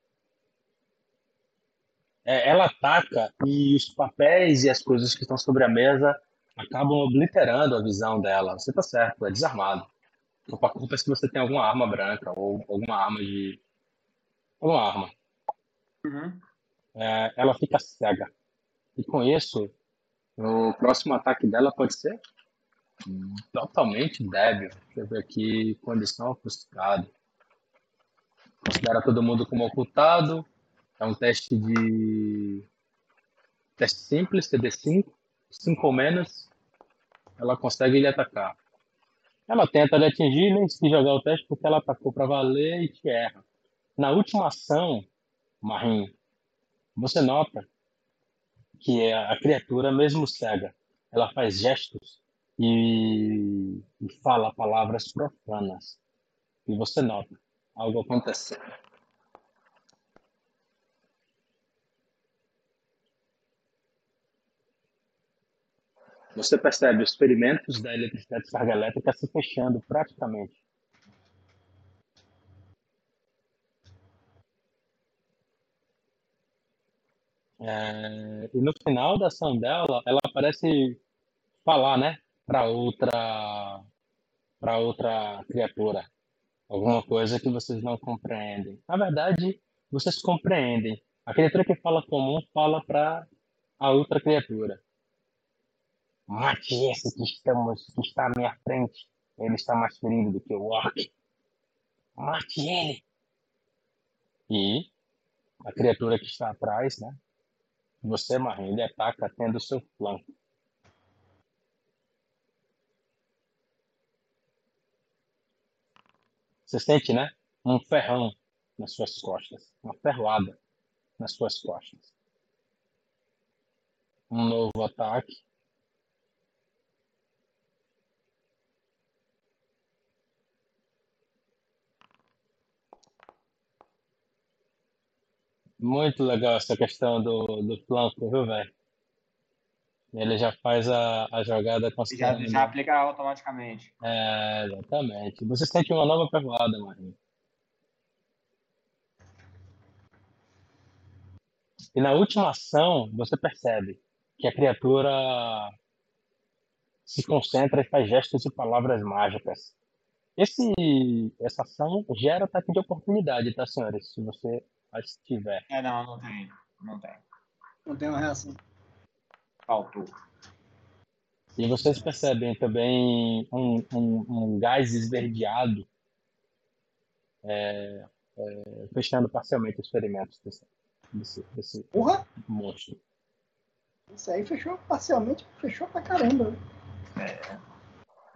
é, ela ataca e os papéis e as coisas que estão sobre a mesa acabam obliterando a visão dela. Você tá certo, é desarmado. Culpa culpa é se você tem alguma arma branca ou alguma arma de. alguma arma. Uhum. É, ela fica cega. E com isso, o próximo ataque dela pode ser totalmente débil. Deixa eu ver aqui, condição ofuscada. Considera todo mundo como ocultado. É um teste de. Teste simples, TD5. 5 ou menos, ela consegue lhe atacar. Ela tenta lhe atingir nem se jogar o teste porque ela atacou para valer e te erra. Na última ação, Marim, você nota que a criatura, mesmo cega, ela faz gestos e, e fala palavras profanas. E você nota algo acontecendo. Você percebe os ferimentos da eletricidade de carga elétrica se fechando praticamente. É, e no final da ação dela, ela parece falar, né, para outra, para outra criatura, alguma coisa que vocês não compreendem. Na verdade, vocês compreendem. A criatura que fala comum fala para a outra criatura. Mate esse que, estamos, que está à minha frente. Ele está mais ferido do que o orc. Mate ele. E a criatura que está atrás, né? Você, Marinho, ele ataca tendo seu flanco. Você sente, né? Um ferrão nas suas costas. Uma ferroada nas suas costas. Um novo ataque. Muito legal essa questão do, do flanco, viu, velho? Ele já faz a, a jogada considerando... Já, já aplica automaticamente. É, exatamente. Você sente uma nova ferroada, Marinho. E na última ação, você percebe que a criatura se concentra e faz gestos e palavras mágicas. Esse, essa ação gera ataque de oportunidade, tá, senhores? Se você se tiver. É, não, não tem. Não tem. Não tem uma reação. Faltou. E vocês percebem também um, um, um gás esverdeado é, é, fechando parcialmente os ferimentos desse, desse, desse Porra! monstro. Isso aí fechou parcialmente, fechou pra caramba. É.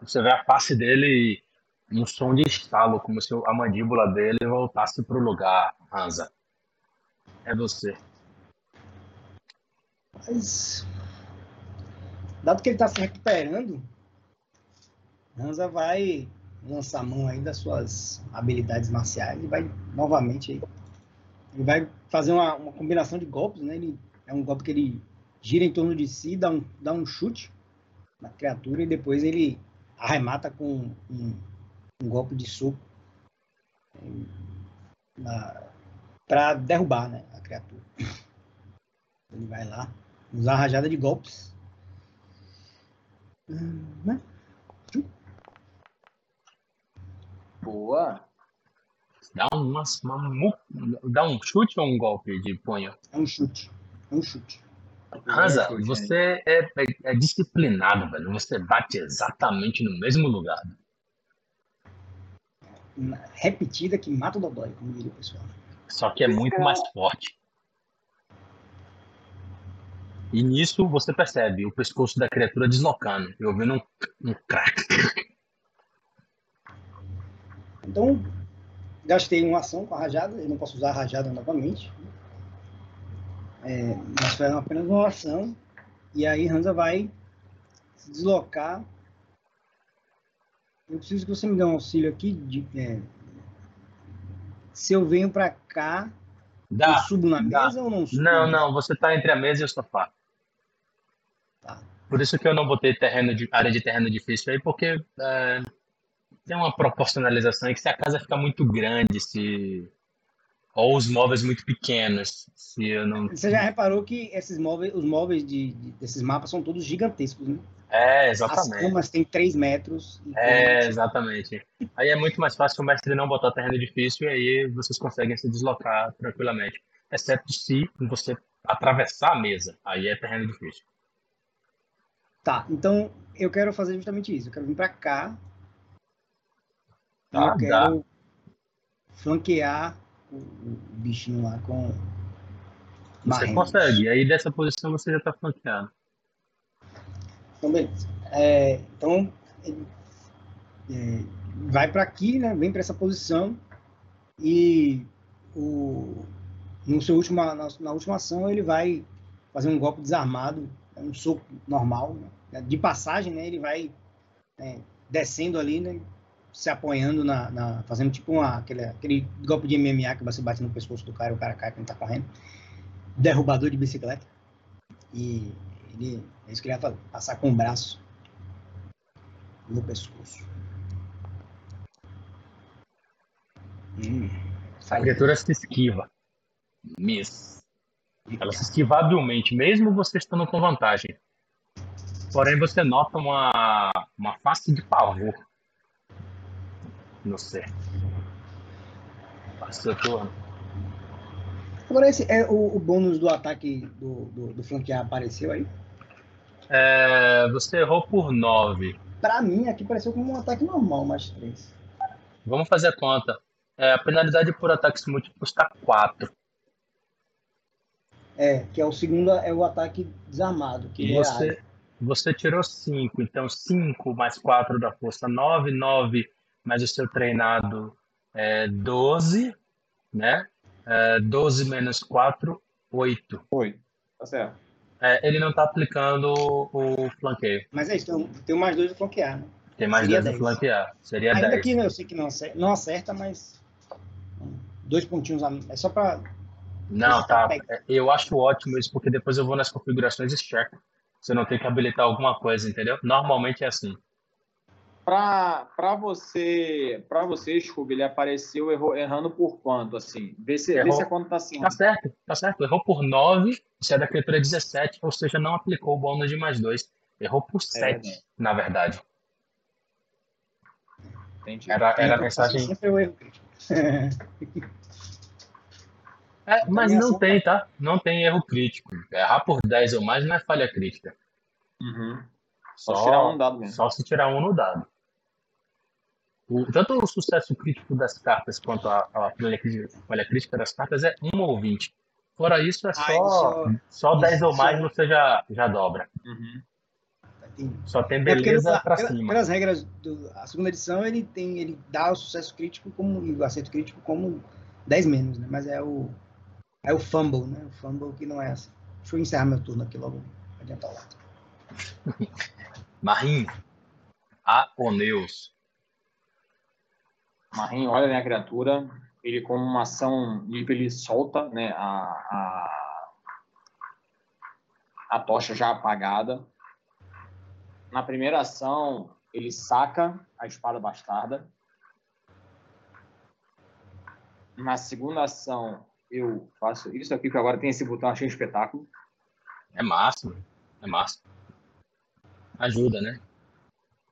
Você vê a face dele um som de estalo, como se a mandíbula dele voltasse pro lugar, Hansa. É você. Mas Dado que ele está se recuperando, Hansa vai lançar mão aí das suas habilidades marciais e vai novamente aí. Ele vai fazer uma, uma combinação de golpes, né? Ele, é um golpe que ele gira em torno de si, dá um, dá um chute na criatura e depois ele arremata com um, um golpe de soco para derrubar né, a criatura. Ele vai lá, usar a rajada de golpes né? Boa. Dá, umas, uma, dá um chute ou um golpe de punho? É um chute. É um chute. Hansa, você é, é, é, disciplinado, velho. Você bate exatamente no mesmo lugar. Repetida que mata o Dodói, como diria o pessoal. Só que é muito mais forte. E nisso você percebe o pescoço da criatura deslocando e ouvindo um, um crack. Então, gastei uma ação com a rajada, eu não posso usar a rajada novamente. É, mas foi apenas uma ação. E aí Hansa vai se deslocar. Eu preciso que você me dê um auxílio aqui. De, é, se eu venho para cá, Dá, eu subo na dá. mesa ou não subo? Não, não, você está entre a mesa e o sofá. Tá. Por isso que eu não botei terreno de, área de terreno difícil aí, porque é, tem uma proporcionalização e que se a casa ficar muito grande, se ou os móveis muito pequenos, se eu não. Você já reparou que esses móveis, os móveis de, de desses mapas são todos gigantescos, né? É, As exatamente. camas têm 3 metros. É, exatamente. Aí é muito mais fácil o mestre não botar terreno difícil e aí vocês conseguem se deslocar tranquilamente. Exceto se você atravessar a mesa. Aí é terreno difícil. Tá, então eu quero fazer justamente isso. Eu quero vir pra cá. Tá, eu quero flanquear o, o bichinho lá com. Você consegue. Aí dessa posição você já tá flanqueado. Então, beleza. É, então, é, vai para aqui, né? Vem para essa posição e o, no seu última, na, na última ação ele vai fazer um golpe desarmado, um soco normal, né? de passagem, né? Ele vai é, descendo ali, né? Se apoiando na, na- fazendo tipo uma, aquele, aquele golpe de MMA que você bate no pescoço do cara, o cara cai quando tá correndo, derrubador de bicicleta e Ele, é isso que ele ia fazer, passar com o braço no pescoço. Hum, a criatura se esquiva. Miss. Ela se esquiva habilmente, mesmo você estando com vantagem. Porém, você nota uma, uma face de pavor. Não sei. Passa seu turno. Agora, esse é o, o bônus do ataque do, do, do flanquear apareceu aí? É, você errou por 9. Pra mim, aqui pareceu como um ataque normal, mais 3. Vamos fazer a conta. É, a penalidade por ataques múltiplos está 4. É, que é o segundo, é o ataque desarmado. Que é você, área. você tirou 5, então 5 mais 4 da força 9, 9 mais o seu treinado é 12, né? É, 12 menos 4, 8. Foi, tá certo. É, ele não está aplicando o flanqueio. Mas é isso, tem, tem mais dois do flanquear, né? Tem mais Seria dois 10. flanquear. Seria Ainda 10. que né, eu sei que não acerta, não acerta, mas dois pontinhos a É só pra. Não, tá. Pega. Eu acho ótimo isso, porque depois eu vou nas configurações e checo. Você não tem que habilitar alguma coisa, entendeu? Normalmente é assim. Pra, pra você, pra você, Scooby, ele apareceu errou- errando por quanto, assim? Vê se, vê Errou. se a conta tá assim. Tá certo, tá certo. Errou por 9, se é da criatura 17, ou seja, não aplicou o bônus de mais 2. Errou por 7, verdade. na verdade. Entendi. Era, era a mensagem. Sempre o erro crítico. É, mas Também não ação- tem, tá? Não tem erro crítico. Errar por 10 ou mais não é falha crítica. Uhum. Só, Só, tirar um dado mesmo. só se tirar um no dado. O- tanto o sucesso crítico das cartas quanto a, a crítica, das cartas é 1 ou 20. Fora isso, é Ah, só, isso- só 10 ou isso- mais você já, já dobra. Uhum. Só tem É beleza pra pela- cima. pelas regras da segunda edição, ele tem, ele dá o sucesso crítico como e o acerto crítico como 10 menos, né? Mas é o é o fumble, né? O fumble que não é assim. Deixa eu encerrar meu turno aqui logo, adiantar o lado. Marim, Aoneus. Marinho olha né, a criatura, ele como uma ação livre, ele solta né, a, a, a tocha já apagada. Na primeira ação, ele saca a espada bastarda. Na segunda ação, eu faço isso aqui, que agora tem esse botão, achei um espetáculo. É máximo. É máximo. Ajuda, né?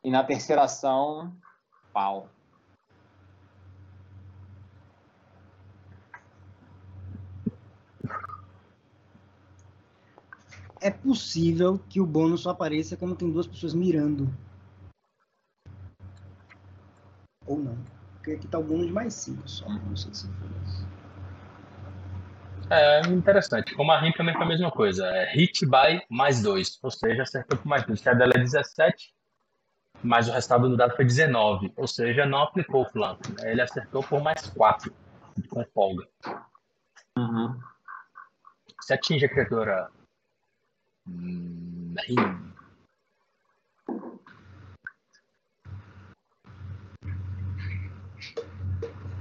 E na terceira ação, pau. É possível que o bônus só apareça quando tem duas pessoas mirando. Ou não. Porque aqui tá o bônus de mais 5 só. Não sei se foi isso. É interessante. Com o Marim também foi a mesma coisa. É hit by mais 2. Ou seja, acertou por mais 2. Se a dela é 17, mas o resultado do dado foi 19. Ou seja, não aplicou o flanco. né? Ele acertou por mais 4. Com folga. Uhum. Se atinge a criatura. Hum.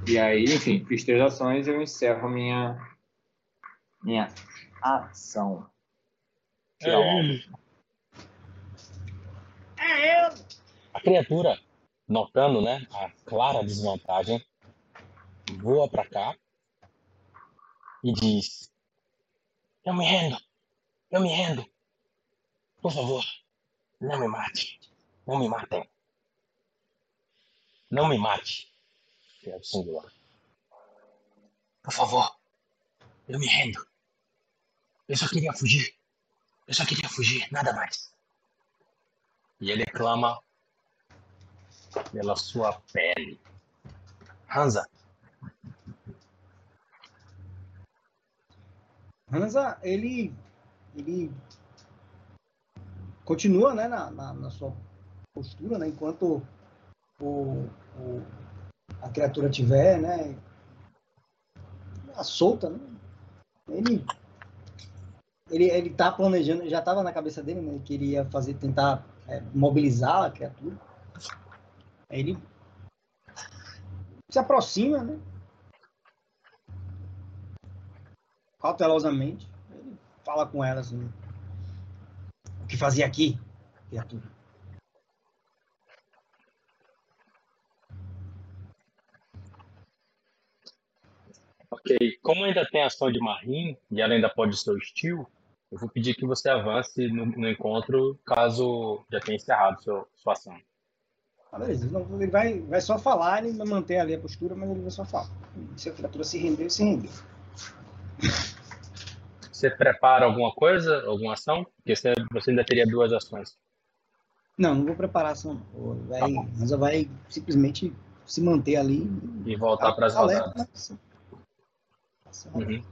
E aí, enfim, fiz três ações e eu encerro minha, minha ação. Tirar o alvo. A criatura, notando né, a clara desvantagem, voa para cá e diz: Eu me rendo, eu me rendo. Por favor, não me mate, não me matem. Não me mate, que é o singular. Por favor, eu me rendo. Eu só queria fugir. Eu só queria fugir, nada mais. E ele clama pela sua pele. Hansa, Hansa, ele, ele continua né, na, na, na sua postura, né, enquanto o, o- a criatura tiver né, a solta, né, ele, ele, ele tá planejando, já estava na cabeça dele, né, que ele ia fazer, tentar é, mobilizar a criatura. Aí ele se aproxima, né, cautelosamente, ele fala com ela assim. O que fazia aqui, criatura? Ok, como ainda tem ação de Marim e ela ainda pode ser hostil, eu vou pedir que você avance no, no encontro caso já tenha encerrado seu, sua ação. Ah, beleza. Não, ele vai, vai só falar, ele manter ali a postura, mas ele vai só falar. Se a criatura se render, se render. Você prepara alguma coisa, alguma ação? Porque você, você ainda teria duas ações. Não, não vou preparar ação. Vai, mas vai simplesmente se manter ali. E voltar para as alerta, rodadas. mas- Uhum.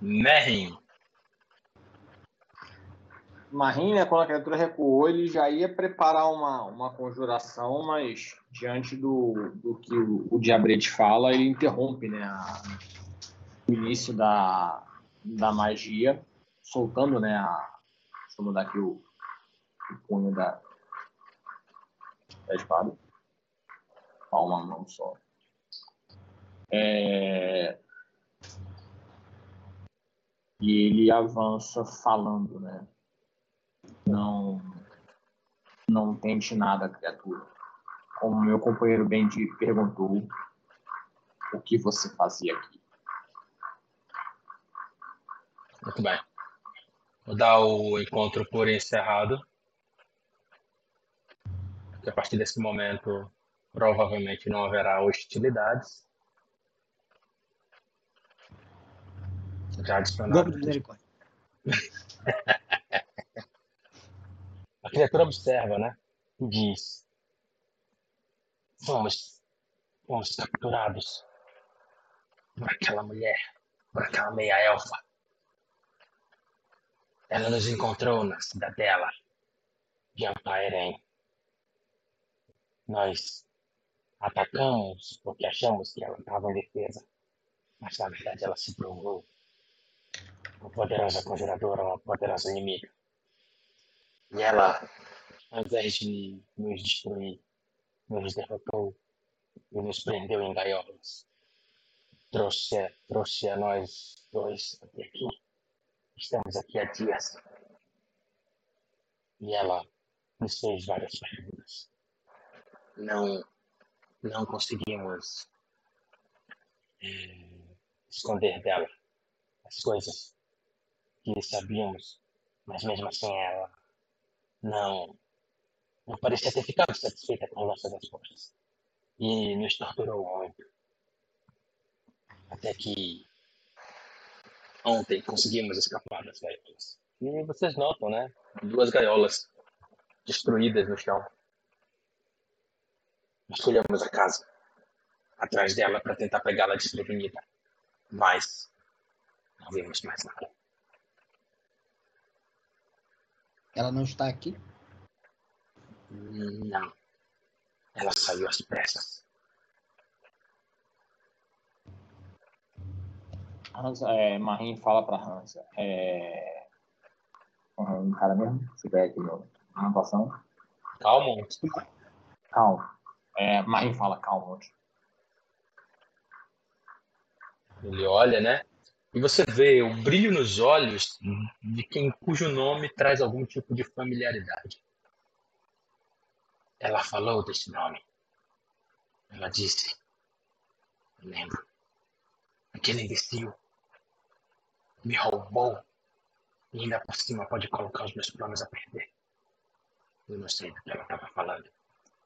Merrin, Marim, né, quando a criatura recuou, ele já ia preparar uma, uma conjuração, mas diante do, do que o, o Diabrete fala, ele interrompe né, a- o início da, da magia, soltando né, a. Deixa eu mudar aqui o, o punho da, da espada. Ó, uma mão só. É, e ele avança falando, né? Não, não tente nada, criatura. Como meu companheiro Bendy perguntou, o que você fazia aqui? Muito bem. Vou dar o encontro por encerrado. A partir desse momento provavelmente não haverá hostilidades. Já adicionado. Golpe misericórdia. A criatura observa, né? E diz: Fomos, fomos capturados por aquela mulher, por aquela meia-elfa. Ela nos encontrou na cidadela de Ampaerém. Nós atacamos porque achamos que ela estava em defesa, mas na verdade ela se provou uma poderosa conjuradora, uma poderosa inimiga. E ela, ao invés de nos destruir, nos derrotou e nos prendeu em gaiolas. Trouxe, trouxe a nós dois até aqui. Estamos aqui há dias. E ela nos fez várias perguntas. Não, não conseguimos eh, esconder dela as coisas que sabíamos, mas mesmo assim ela não, não parecia ter ficado satisfeita com nossas respostas. E nos torturou muito. Até que ontem conseguimos escapar das gaiolas. E vocês notam, né? Duas gaiolas destruídas no chão. Escolhemos a casa atrás dela para tentar pegá-la desprevenida. Mas não vimos mais nada. Ela não está aqui. Não. Ela saiu às pressas. Hansa, é, Marim fala pra Hansa. É... Um cara mesmo, se tiver aqui na anotação. Calma. Calma. É, Marim fala, calma. Ele olha, né? E você vê o brilho nos olhos de quem cujo nome traz algum tipo de familiaridade. Ela falou desse nome. Ela disse. Eu lembro. Aquele imbecil me roubou e ainda por cima pode colocar os meus planos a perder. Eu não sei do que ela estava falando,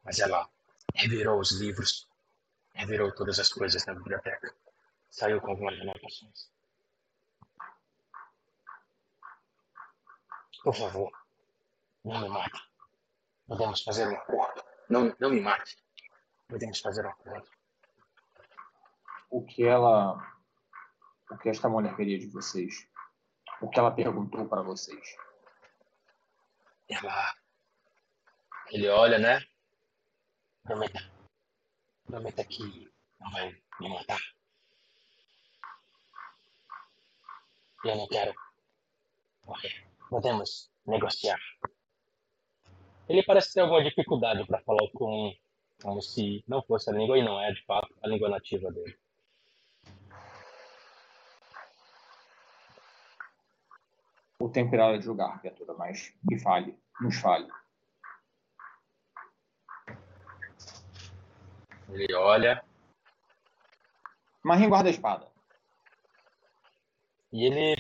mas ela revirou os livros, revirou todas as coisas na biblioteca, saiu com algumas anotações. Por favor, não me mate. Podemos fazer um acordo. Não, não me mate. Podemos fazer um acordo. O que ela. O que esta mulher queria de vocês? O que ela perguntou para vocês? Ela. Ele olha, né? Prometa. Prometa que não vai me matar. Eu não quero morrer. Podemos negociar. Ele parece ter alguma dificuldade para falar com. Como se não fosse a língua, e não é de fato a língua nativa dele. O tempo irá julgar, criatura, mas me fale, nos fale. Ele olha. Marim guarda a espada. E ele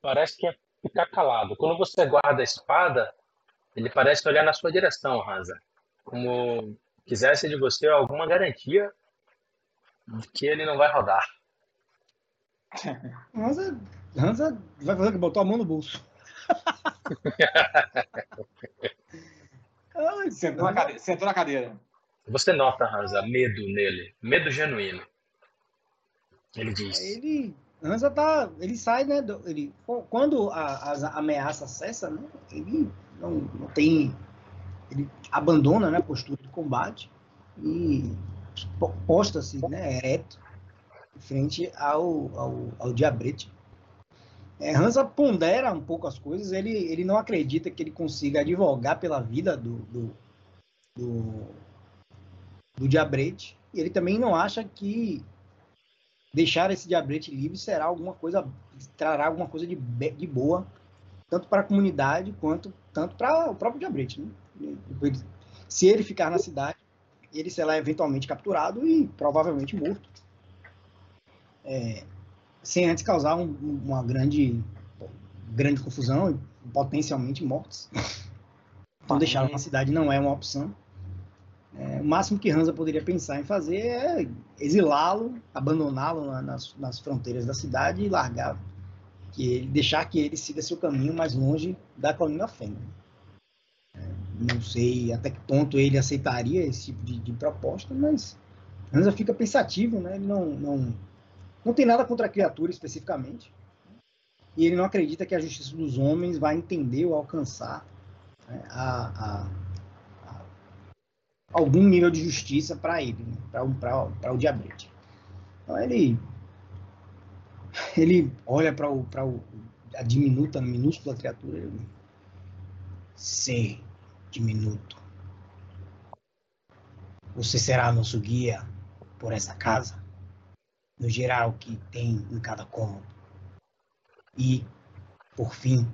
parece que é ficar calado. Quando você guarda a espada, ele parece olhar na sua direção, Hansa. Como quisesse de você alguma garantia de que ele não vai rodar. Hansa, Hansa vai fazer que botou a mão no bolso. Ai, sentou, na cadeira, sentou na cadeira. Você nota, Hansa, medo nele. Medo genuíno. Ele diz. Ele, Hansa tá, ele sai, né? Ele, quando a, a ameaça cessa, né? Ele não, não tem, ele abandona, né? A postura de combate e posta-se, né? Ereto, frente ao, ao, ao diabrete. É, Hansa pondera um pouco as coisas, ele, ele não acredita que ele consiga advogar pela vida do, do, do, do diabrete, e ele também não acha que deixar esse diabrete livre será alguma coisa, trará alguma coisa de, de boa, tanto para a comunidade quanto tanto para o próprio diabrete. Né? Se ele ficar na cidade, ele será eventualmente capturado e provavelmente morto. É, sem antes causar um, uma grande, grande confusão e potencialmente mortes. Então, deixá-lo na cidade não é uma opção. É, o máximo que Hansa poderia pensar em fazer é exilá-lo, abandoná-lo nas, nas, fronteiras da cidade e largar, que ele, deixar que ele siga seu caminho mais longe da colina Fêmea. É, não sei até que ponto ele aceitaria esse tipo de, de proposta, mas Hansa fica pensativo, né? Ele não, não, não tem nada contra a criatura especificamente. E ele não acredita que a justiça dos homens vai entender ou alcançar né, a, a, a, algum nível de justiça para ele, né, para o diabrete. Então ele, ele olha para o, o, a diminuta, minúscula criatura. Ele, diminuto. Você será nosso guia por essa casa? No geral que tem em cada cômodo. E, por fim,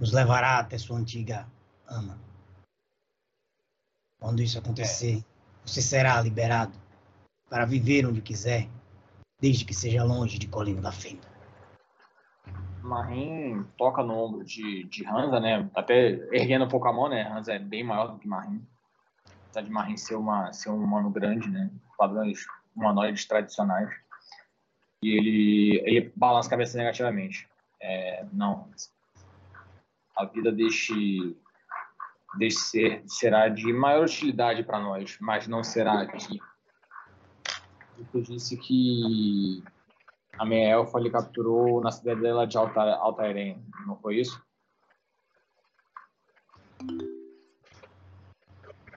nos levará até sua antiga ama. Quando isso acontecer, você será liberado para viver onde quiser, desde que seja longe de Colina da Fenda. Marim toca no ombro de, de Hansa, né? Até erguendo um pouco a mão, né? Hansa é bem maior do que Marim. Apesar de Marim ser, uma, ser um humano grande, né? Padrões humanoides tradicionais. E ele, ele balança a cabeça negativamente. É, não. A vida deste, deste ser será de maior utilidade para nós, mas não será aqui. Eu disse que a minha elfa lhe capturou na cidadela de Alta, Altairém, não foi isso?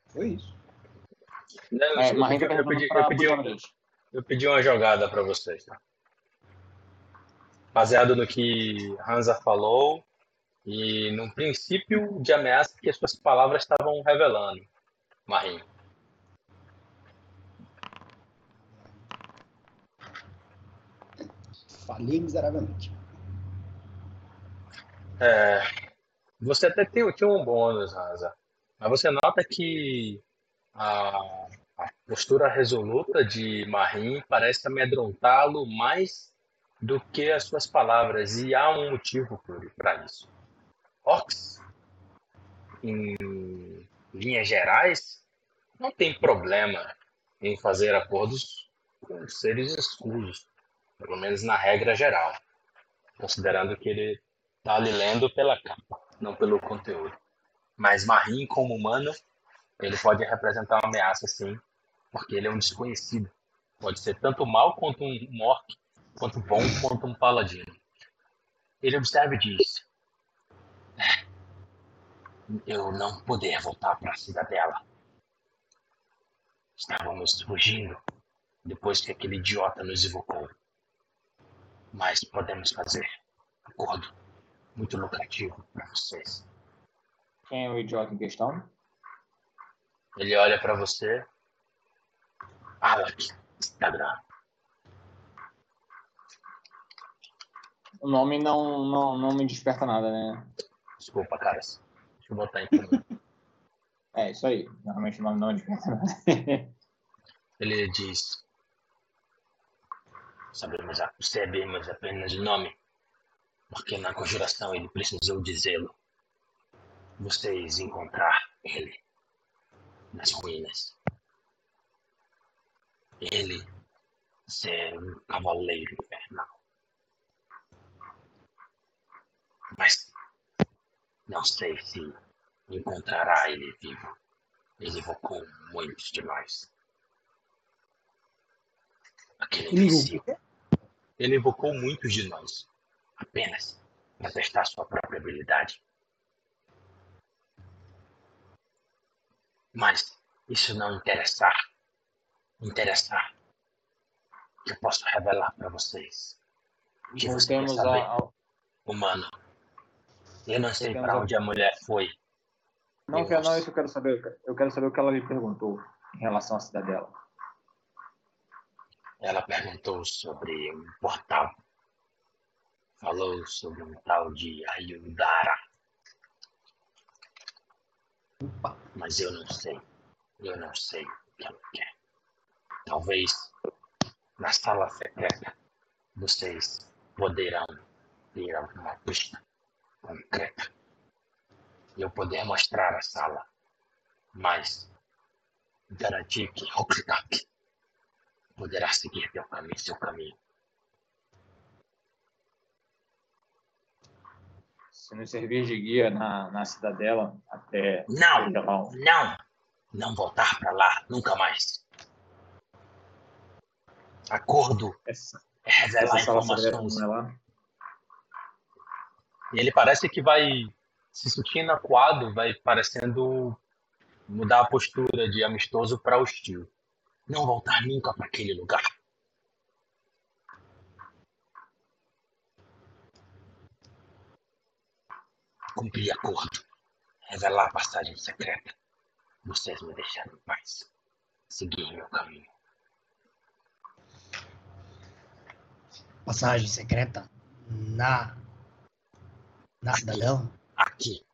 Foi isso. Não, é, eu, eu, eu, pedi, eu, pedi, eu pedi uma jogada para vocês. Tá? Baseado no que Hansa falou e no princípio de ameaça que as suas palavras estavam revelando, Marinho. Falei miseravelmente. É, você até tem, tinha um bônus, Hansa, mas você nota que a, a postura resoluta de Marim parece amedrontá-lo mais do que as suas palavras, e há um motivo para isso. Orcs, em linhas gerais, não tem problema em fazer acordos com seres escusos, pelo menos na regra geral, considerando que ele está ali lendo pela capa, não pelo conteúdo. Mas Marim, como humano, ele pode representar uma ameaça, sim, porque ele é um desconhecido. Pode ser tanto mal quanto um orc quanto bom quanto um paladino. Ele observa e diz: Eu não poder voltar para a cidadela. Estávamos fugindo depois que aquele idiota nos evocou. Mas podemos fazer acordo muito lucrativo para vocês. Quem é o idiota em questão? Ele olha para você. Alec Instagram. O nome não, não, não me desperta nada, né? Desculpa, caras. Deixa eu botar em comum. É, isso aí. Normalmente o nome não desperta nada. Ele diz: Sabemos, sabemos apenas o nome, porque na conjuração ele precisou dizê-lo. Vocês encontrar ele nas ruínas. Ele ser um cavaleiro infernal. Mas não sei se encontrará ele vivo. Ele evocou muitos de nós. Aquele imbecil. Ele evocou muitos de nós. Apenas para testar sua própria habilidade. Mas isso não interessar. Interessar. Eu posso revelar para vocês. Que você quer Voltemos saber, a- ao. humano. Eu não sei para onde a mulher foi. Não, não, gosto. isso eu quero saber. Eu quero saber o que ela lhe perguntou em relação à cidadela. Ela perguntou sobre um portal. Falou sobre um tal de Ayudara. Opa. Mas eu não sei. Eu não sei o que ela quer. Talvez na sala secreta vocês poderão ter alguma pista concreta. Eu poder mostrar a sala. Mas garantir que Rockstack poderá seguir teu caminho, seu caminho. Se nos servir de guia na, na cidadela até Não! Não! Não voltar para lá, nunca mais. Acordo essa, é revelar essa sala secreta informações. não é lá. E ele parece que vai se sentindo acuado, vai parecendo mudar a postura de amistoso para hostil. Não voltar nunca para aquele lugar. Cumprir acordo. Revelar a passagem secreta. Vocês me deixaram em paz. Seguir meu caminho. Passagem secreta na. Na cidadela? Aqui.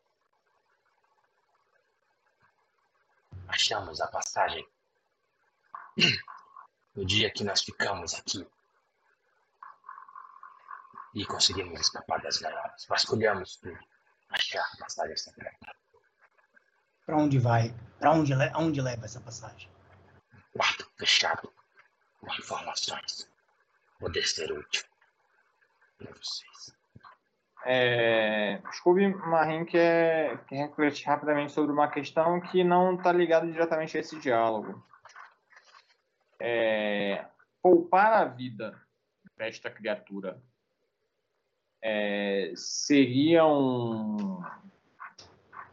Achamos a passagem no dia que nós ficamos aqui e conseguimos escapar das gaiolas. Vasculhamos tudo. Achar a passagem secreta. Pra onde vai? Pra onde, aonde leva essa passagem? Quarto fechado com informações. Poder ser útil para vocês. É, Scooby Marim quer, quer refletir rapidamente sobre uma questão que não está ligada diretamente a esse diálogo. É, poupar a vida desta criatura é, seria um,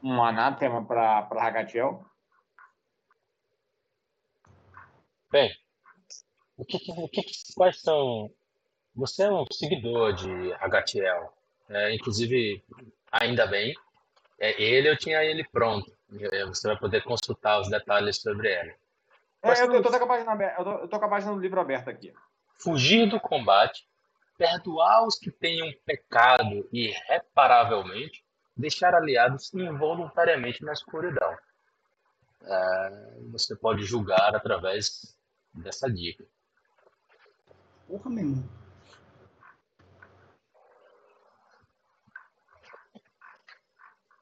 um anátema para Ragatiel? Bem, o que, o que, quais são. Você é um seguidor de Agatiel. É, inclusive, ainda bem, é, ele eu tinha ele pronto. É, Você vai poder consultar os detalhes sobre ele. É, eu, eu, tô com a página aberta, eu, tô, eu tô com a página do livro aberta aqui. Fugir do combate, perdoar os que tenham pecado irreparavelmente, deixar aliados involuntariamente na escuridão. É, você pode julgar através dessa dica. Porra, meu irmão.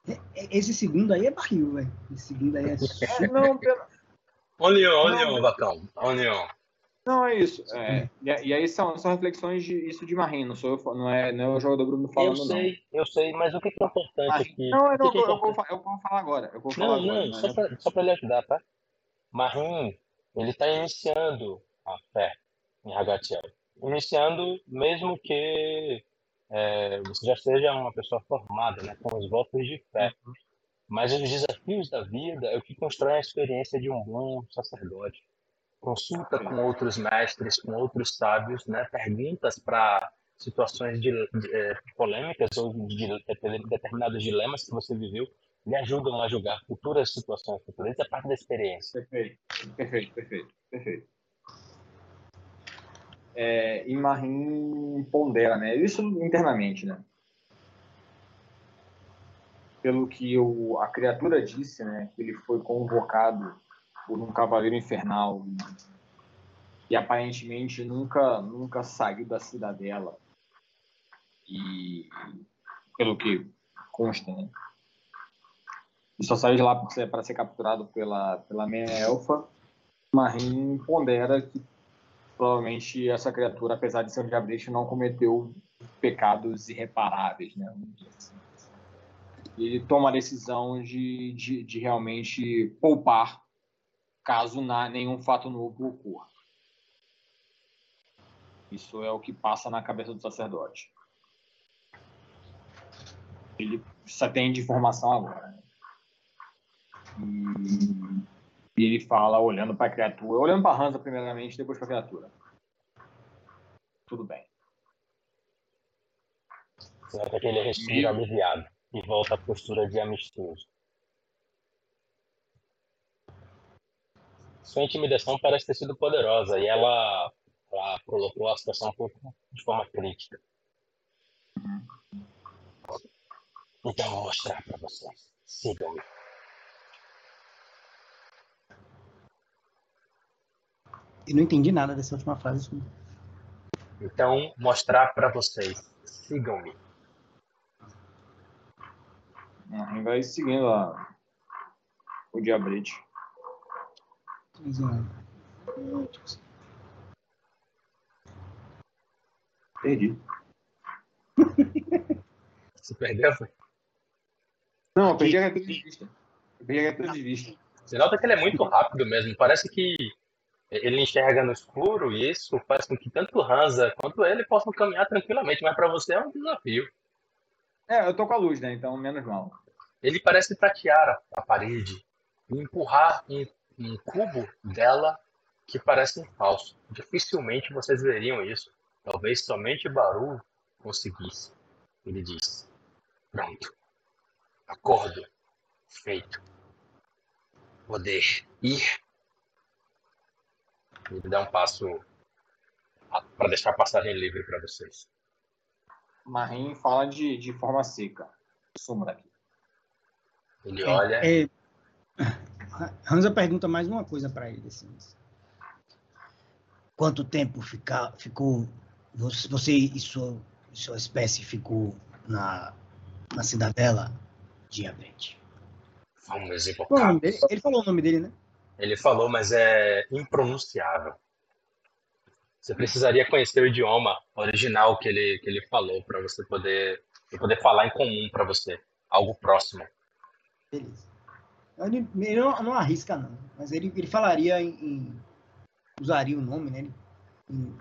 É- é- Esse segundo aí é barril, velho. Esse segundo aí é. É, não, Não, on, Vacão. Only on. Não, é isso. É, e, aí são, são reflexões de isso de Marim, não sou eu, não é, não é o jogador Bruno Eu falando, sei, eu sei, mas o que é importante não. aqui? Não, eu, que não, que é eu, vou, eu vou falar agora. Eu vou falar Não, agora. não, né? só pra, só pra lhe ajudar, tá? Marim, ele tá iniciando a fé em Hagatiel. Iniciando, mesmo que é, você já seja uma pessoa formada, né, com os votos de fé. Mas os desafios da vida é o que constrói a experiência de um bom sacerdote. Consulta com outros mestres, com outros sábios, né? Perguntas para situações de, de, eh, polêmicas ou de, de determinados dilemas que você viveu lhe ajudam a julgar futuras situações futuras. Isso é parte da experiência. Perfeito, perfeito, perfeito, perfeito. É, e Marim pondera, né? Isso internamente, né? Pelo que a criatura disse, né? Ele foi convocado por um cavaleiro infernal e aparentemente nunca nunca saiu da cidadela e pelo que consta né? e só saiu de lá para ser, ser capturado pela pela meia elfa Marim pondera que provavelmente essa criatura apesar de ser um diabrete não cometeu pecados irreparáveis né assim. ele toma a decisão de, de, de realmente poupar caso nenhum fato novo ocorra. Isso é o que passa na cabeça do sacerdote. Ele só tem de informação agora. E, e, ele fala olhando para a criatura, olhando para a Hansa primeiramente, depois para a criatura. Tudo bem. Nota que ele respira aliviado e volta à postura de amistoso. sua intimidação parece ter sido poderosa e ela, ela colocou a situação de forma crítica. Então vou mostrar para vocês. Sigam-me. Eu não entendi nada dessa última frase. Então, mostrar para vocês. Sigam-me. Vai seguindo a... o diabrete. Perdi. Você perdeu? Não, eu perdi a retura de vista. Eu perdi a de vista. Você nota que ele é muito rápido mesmo. Parece que ele enxerga no escuro e isso faz com que tanto Hansa quanto ele possam caminhar tranquilamente, mas para você é um desafio. É, eu tô com a luz, né? Então menos mal. Ele parece tatear a parede e empurrar um um cubo dela que parece um falso. Dificilmente vocês veriam isso. Talvez somente Baru conseguisse. Ele diz: Pronto. Acordo. Feito. Poder ir. Ele dá um passo para deixar a passagem livre para vocês. Marim fala de, de forma seca. Suma daqui. Ele olha. É, é... Hansa pergunta mais uma coisa para ele. Assim. Quanto tempo fica, ficou você e sua, sua espécie ficou na, na cidadela de Abrente? Vamos. Ele, ele falou o nome dele, né? Ele falou, mas é impronunciável. Você precisaria conhecer o idioma original que ele, que ele falou para você poder, poder falar em comum para você, algo próximo. Beleza. Ele, ele não, não, arrisca, não. Mas ele, ele falaria em, em usaria o nome, né? Em,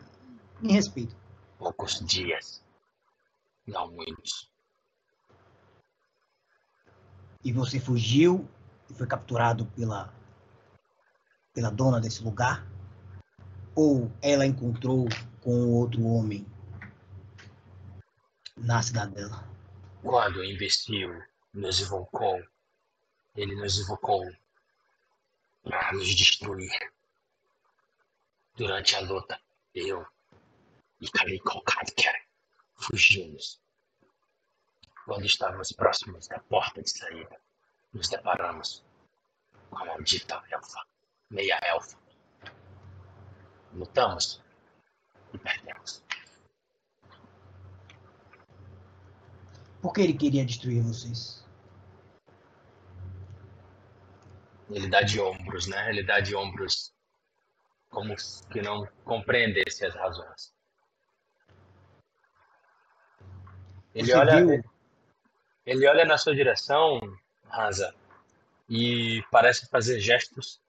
em respeito. Poucos dias. Não muitos. E você fugiu e foi capturado pela pela dona desse lugar? Ou ela encontrou com outro homem na cidade dela? Quando investiu, nos invocou ele nos invocou para nos destruir. Durante a luta, eu e Kaliko Kadker fugimos. Quando estávamos próximos da porta de saída, nos deparamos com a maldita elfa, meia elfa. Lutamos e perdemos. Por que ele queria destruir vocês? Ele dá de ombros, né? Ele dá de ombros como que não compreendesse as razões. Ele olha, ele olha na sua direção, Hansa, e parece fazer gestos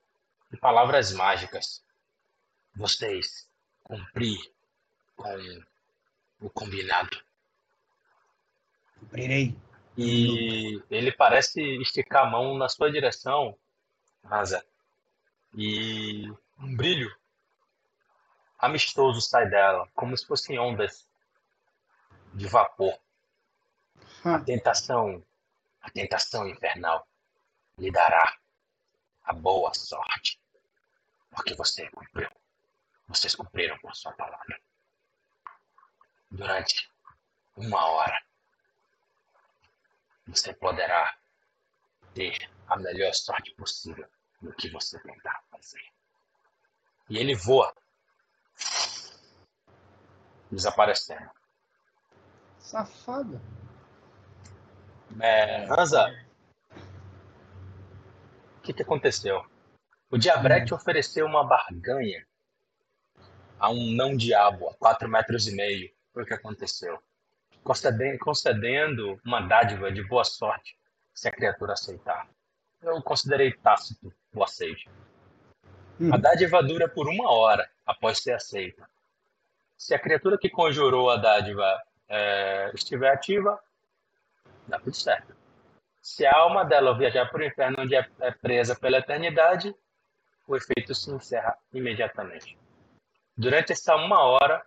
palavras mágicas. Vocês cumprir com o combinado. Cumprirei. E ele parece esticar a mão na sua direção rasa. E um brilho amistoso sai dela, como se fossem ondas de vapor. A hum. tentação, a tentação infernal lhe dará a boa sorte, porque você cumpriu. Vocês cumpriram com a sua palavra. durante uma hora, você poderá ter a melhor sorte possível no que você tentar fazer. E ele voa, desaparecendo. Safada. É, Hansa, o que, que aconteceu? O Diabrete ofereceu uma barganha a um não-diabo a quatro metros e meio. Foi o que aconteceu. Concedendo, concedendo uma dádiva de boa sorte se a criatura aceitar. Eu considerei tácito o aceite. Hum. A dádiva dura por uma hora após ser aceita. Se a criatura que conjurou a dádiva é, estiver ativa, dá tudo certo. Se a alma dela viajar para o inferno onde é, é presa pela eternidade, o efeito se encerra imediatamente. Durante essa uma hora,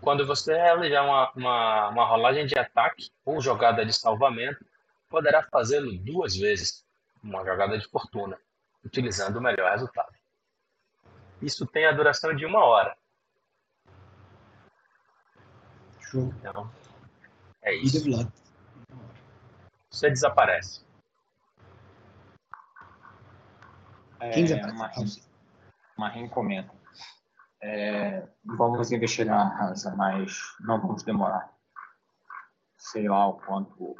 quando você realizar uma, uma, uma rolagem de ataque ou jogada de salvamento, poderá fazê-lo duas vezes, uma jogada de fortuna, utilizando o melhor resultado. Isso tem a duração de uma hora. Show. Então, é isso. Você desaparece. Quem É, recomenda. É, vamos investigar, Hansa, mas não vamos demorar. Sei lá o quanto.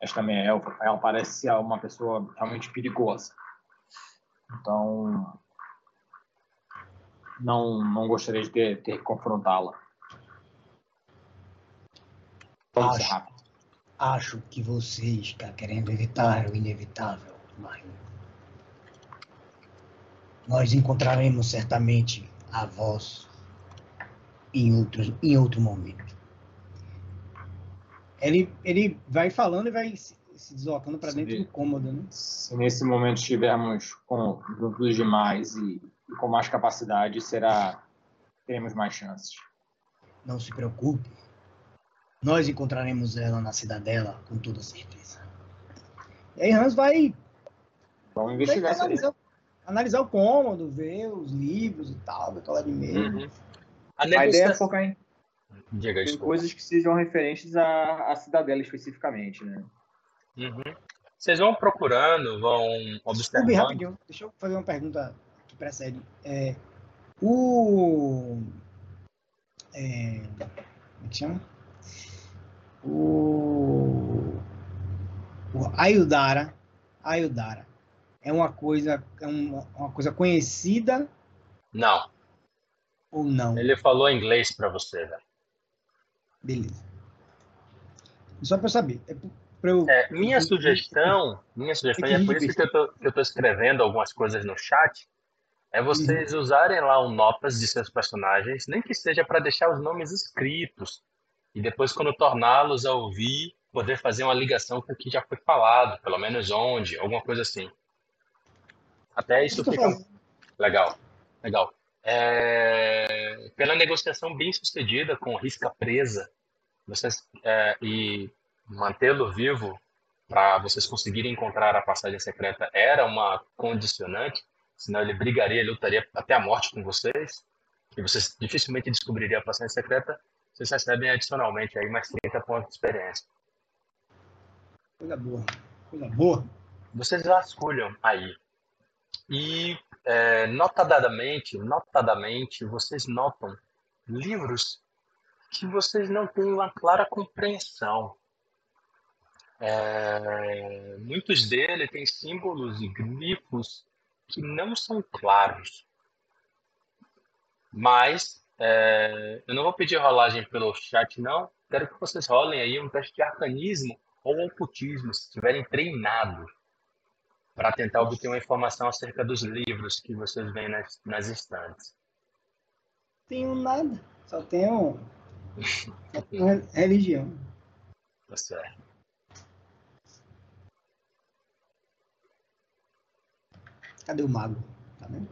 Esta minha elfa, ela parece ser uma pessoa realmente perigosa. Então, não, não gostaria de ter, ter que confrontá-la. Acho. Acho que você está querendo evitar o inevitável, Marinho. Nós encontraremos certamente a voz em outro, em outro momento. Ele, ele vai falando e vai se, se deslocando para dentro do cômodo, né? Se nesse momento estivermos com juntos demais e, e com mais capacidade, será teremos mais chances. Não se preocupe. Nós encontraremos ela na cidadela com toda certeza. E aí Hans vai, Vamos investigar isso aí. Analisar, o cômodo, ver os livros e tal, ver qual é de meio. Uhum. A A ideia é focar em, Diga em coisas que sejam referentes à, à cidadela especificamente, né? Uhum. Vocês vão procurando, vão Desculpe, observando. rapidinho. Deixa eu fazer uma pergunta que precede. É, o. É, como é que chama? O. O Ayudara. Ayudara. É uma coisa, é uma, uma coisa conhecida Não, ou não? ele falou inglês pra você, velho. Beleza. Só para eu saber. É pra eu, É, minha sugestão, minha sugestão, e é por isso que eu, tô, eu tô escrevendo algumas coisas no chat, é vocês usarem lá o notas de seus personagens, nem que seja para deixar os nomes escritos, e depois quando torná-los a ouvir, poder fazer uma ligação com o que já foi falado, pelo menos onde, alguma coisa assim. Até isso fica legal, legal. É, pela negociação bem sucedida com risca presa, vocês é, e mantê-lo vivo para vocês conseguirem encontrar a passagem secreta era uma condicionante, senão ele brigaria, ele lutaria até a morte com vocês, e vocês dificilmente descobririam a passagem secreta, vocês recebem adicionalmente aí mais 30 pontos de experiência. Coisa boa. Coisa boa. Vocês vasculham aí. E é, notadamente, notadamente, vocês notam livros que vocês não têm uma clara compreensão. É, muitos deles têm símbolos e glifos que não são claros. Mas é, eu não vou pedir rolagem pelo chat, não. Quero que vocês rolem aí um teste de arcanismo ou ocultismo, se estiverem treinados, para tentar obter uma informação acerca dos livros que vocês veem nas, nas estantes. Tenho nada. Só tenho, só tenho re- religião. Tá certo. Cadê o mago? Tá vendo?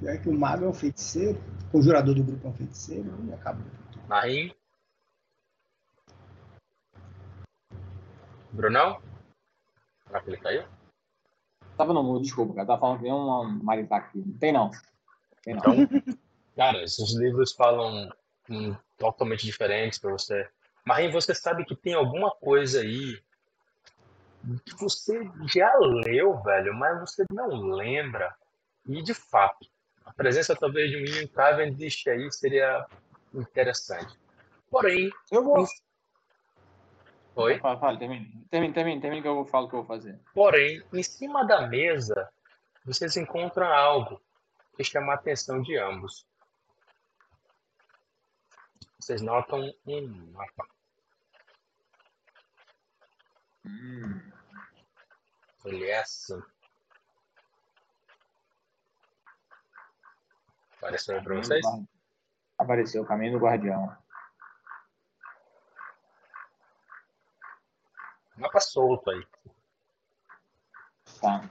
Pior que o mago é um feiticeiro, o conjurador do grupo é um feiticeiro, e acabou. Marim? Brunão? Será que ele caiu? Tava no mudo, desculpa, cara. Tava falando que tem uma marita aqui. Não tem não. Tem não. Então, Cara, esses livros falam hum, totalmente diferentes para você. Marinho, você sabe que tem alguma coisa aí que você já leu, velho, mas você não lembra. E de fato, a presença talvez de um Ian Cavendish aí seria interessante. Porém, Eu vou. Oi? Fala, fala, termina. Termina, termina, termina que eu falo o que eu vou fazer. Porém, em cima da mesa, vocês encontram algo que chama a atenção de ambos. Vocês notam um mapa. Hum, Ele é assim. Apareceu aí pra caminho do vocês? Apareceu o caminho do guardião. Mapa solto aí. Tá.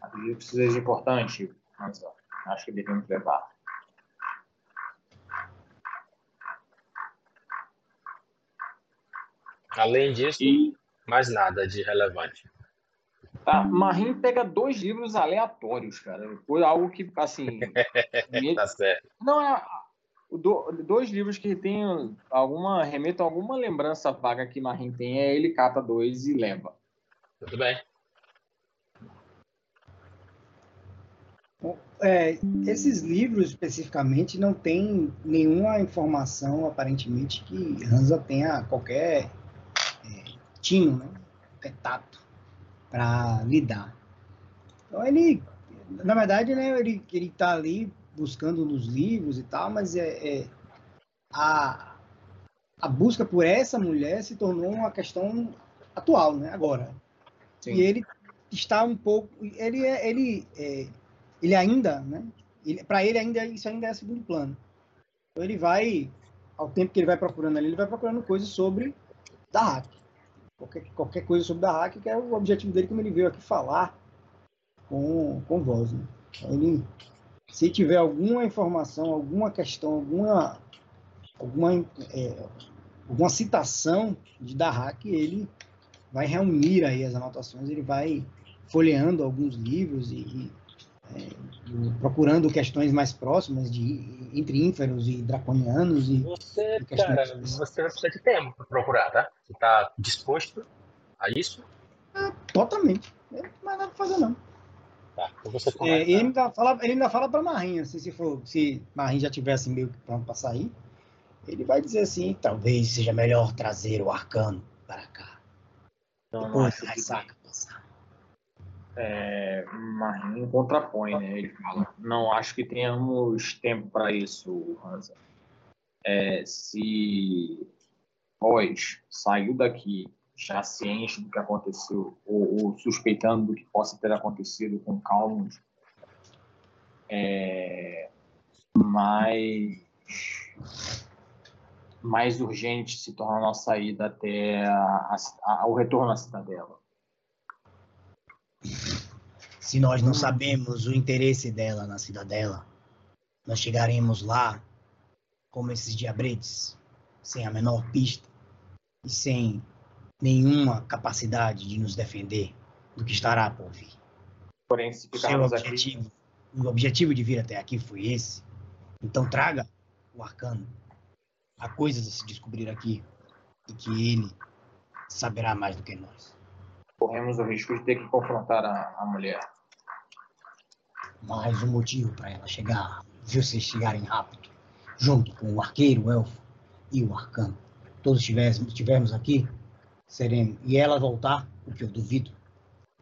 Acredito que seja importante, mas ó, acho que devemos levar. Além disso, E mais nada de relevante. tá, Marim pega dois livros aleatórios, cara. Foi algo que, assim. Tá certo. Não, é. Do- dois livros que tem alguma. remetam a alguma lembrança vaga que Marim tem, é ele cata dois e leva. Tudo bem. É, esses livros especificamente não tem nenhuma informação aparentemente que Hansa tenha qualquer é, tino, né? qualquer tato para lidar. Então ele, na verdade, né, ele ele está ali buscando nos livros e tal, mas é, é a a busca por essa mulher se tornou uma questão atual, né? Agora. E ele está um pouco, ele é, ele é, ele ainda, né? Para ele ainda isso ainda é segundo plano. Então ele vai, ao tempo que ele vai procurando ali, ele vai procurando coisas sobre da hack. Qualquer, qualquer coisa sobre da hack, que é o objetivo dele, como ele veio aqui falar com, com voz. Né? Então ele, se tiver alguma informação, alguma questão, alguma, alguma, é, alguma citação de da hack, ele vai reunir aí as anotações, ele vai folheando alguns livros e, e é, procurando questões mais próximas de entre ínferos e draconianos e Você, E cara, você vai precisar de tempo para procurar, tá? Você tá disposto a isso? totalmente. Não tem mais nada pra fazer não. Tá. Então você É, ele ainda fala, ele ainda fala para Marinha, assim, se for, se Marinha já tivesse meio que pronto para sair, ele vai dizer assim, Talvez seja melhor trazer o arcano para cá. Então, não Depois que ressaca passar. é, contrapõe, né? Ele fala: não acho que tenhamos tempo para isso, Hansa. É, se Voz saiu daqui já ciente do que aconteceu, ou, ou suspeitando do que possa ter acontecido com Calmos, é, mais, mais urgente se torna a nossa ida até a, a, o retorno à cidadela. Se nós não sabemos o interesse dela na cidadela, nós chegaremos lá como esses diabretes, sem a menor pista e sem nenhuma capacidade de nos defender do que estará por vir. Porém, se O seu ficarmos aqui, objetivo, o objetivo de vir até aqui foi esse. Então traga o arcano. Há coisas a se descobrir aqui e que ele saberá mais do que nós. corremos o risco de ter que confrontar a, a mulher. Mais um motivo para ela chegar, ver vocês chegarem rápido, junto com o arqueiro, o elfo e o arcano. Todos estivermos aqui, seremos. E ela voltar, o que eu duvido,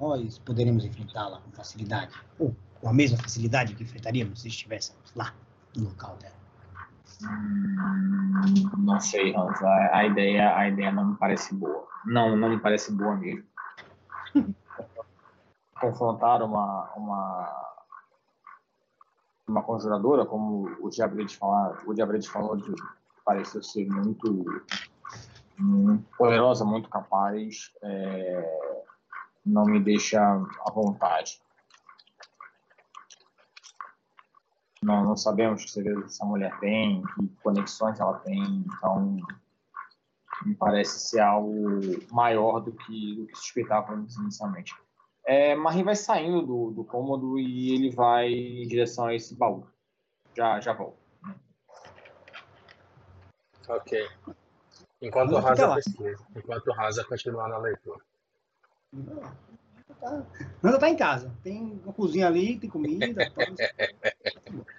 nós poderemos enfrentá-la com facilidade. Ou com a mesma facilidade que enfrentaríamos se estivéssemos lá, no local dela. Não sei, Hans. A, ideia, a ideia não me parece boa. Não, não me parece boa mesmo. Confrontar uma, uma, uma conjuradora, como o Diabredes falar, o Diabredes falou de pareceu ser muito, poderosa, muito capaz, é, não me deixa à vontade. Não, não sabemos que segredos essa mulher tem, que conexões ela tem, então me parece ser algo maior do que, do que suspeitávamos inicialmente. É, Marim vai saindo do, do cômodo e ele vai em direção a esse baú. Já, já volto. Ok. Enquanto o Rasa pesquisa. Enquanto o Rasa continuar na leitura. Tá- Nanda tá em casa. Tem uma cozinha ali, tem comida.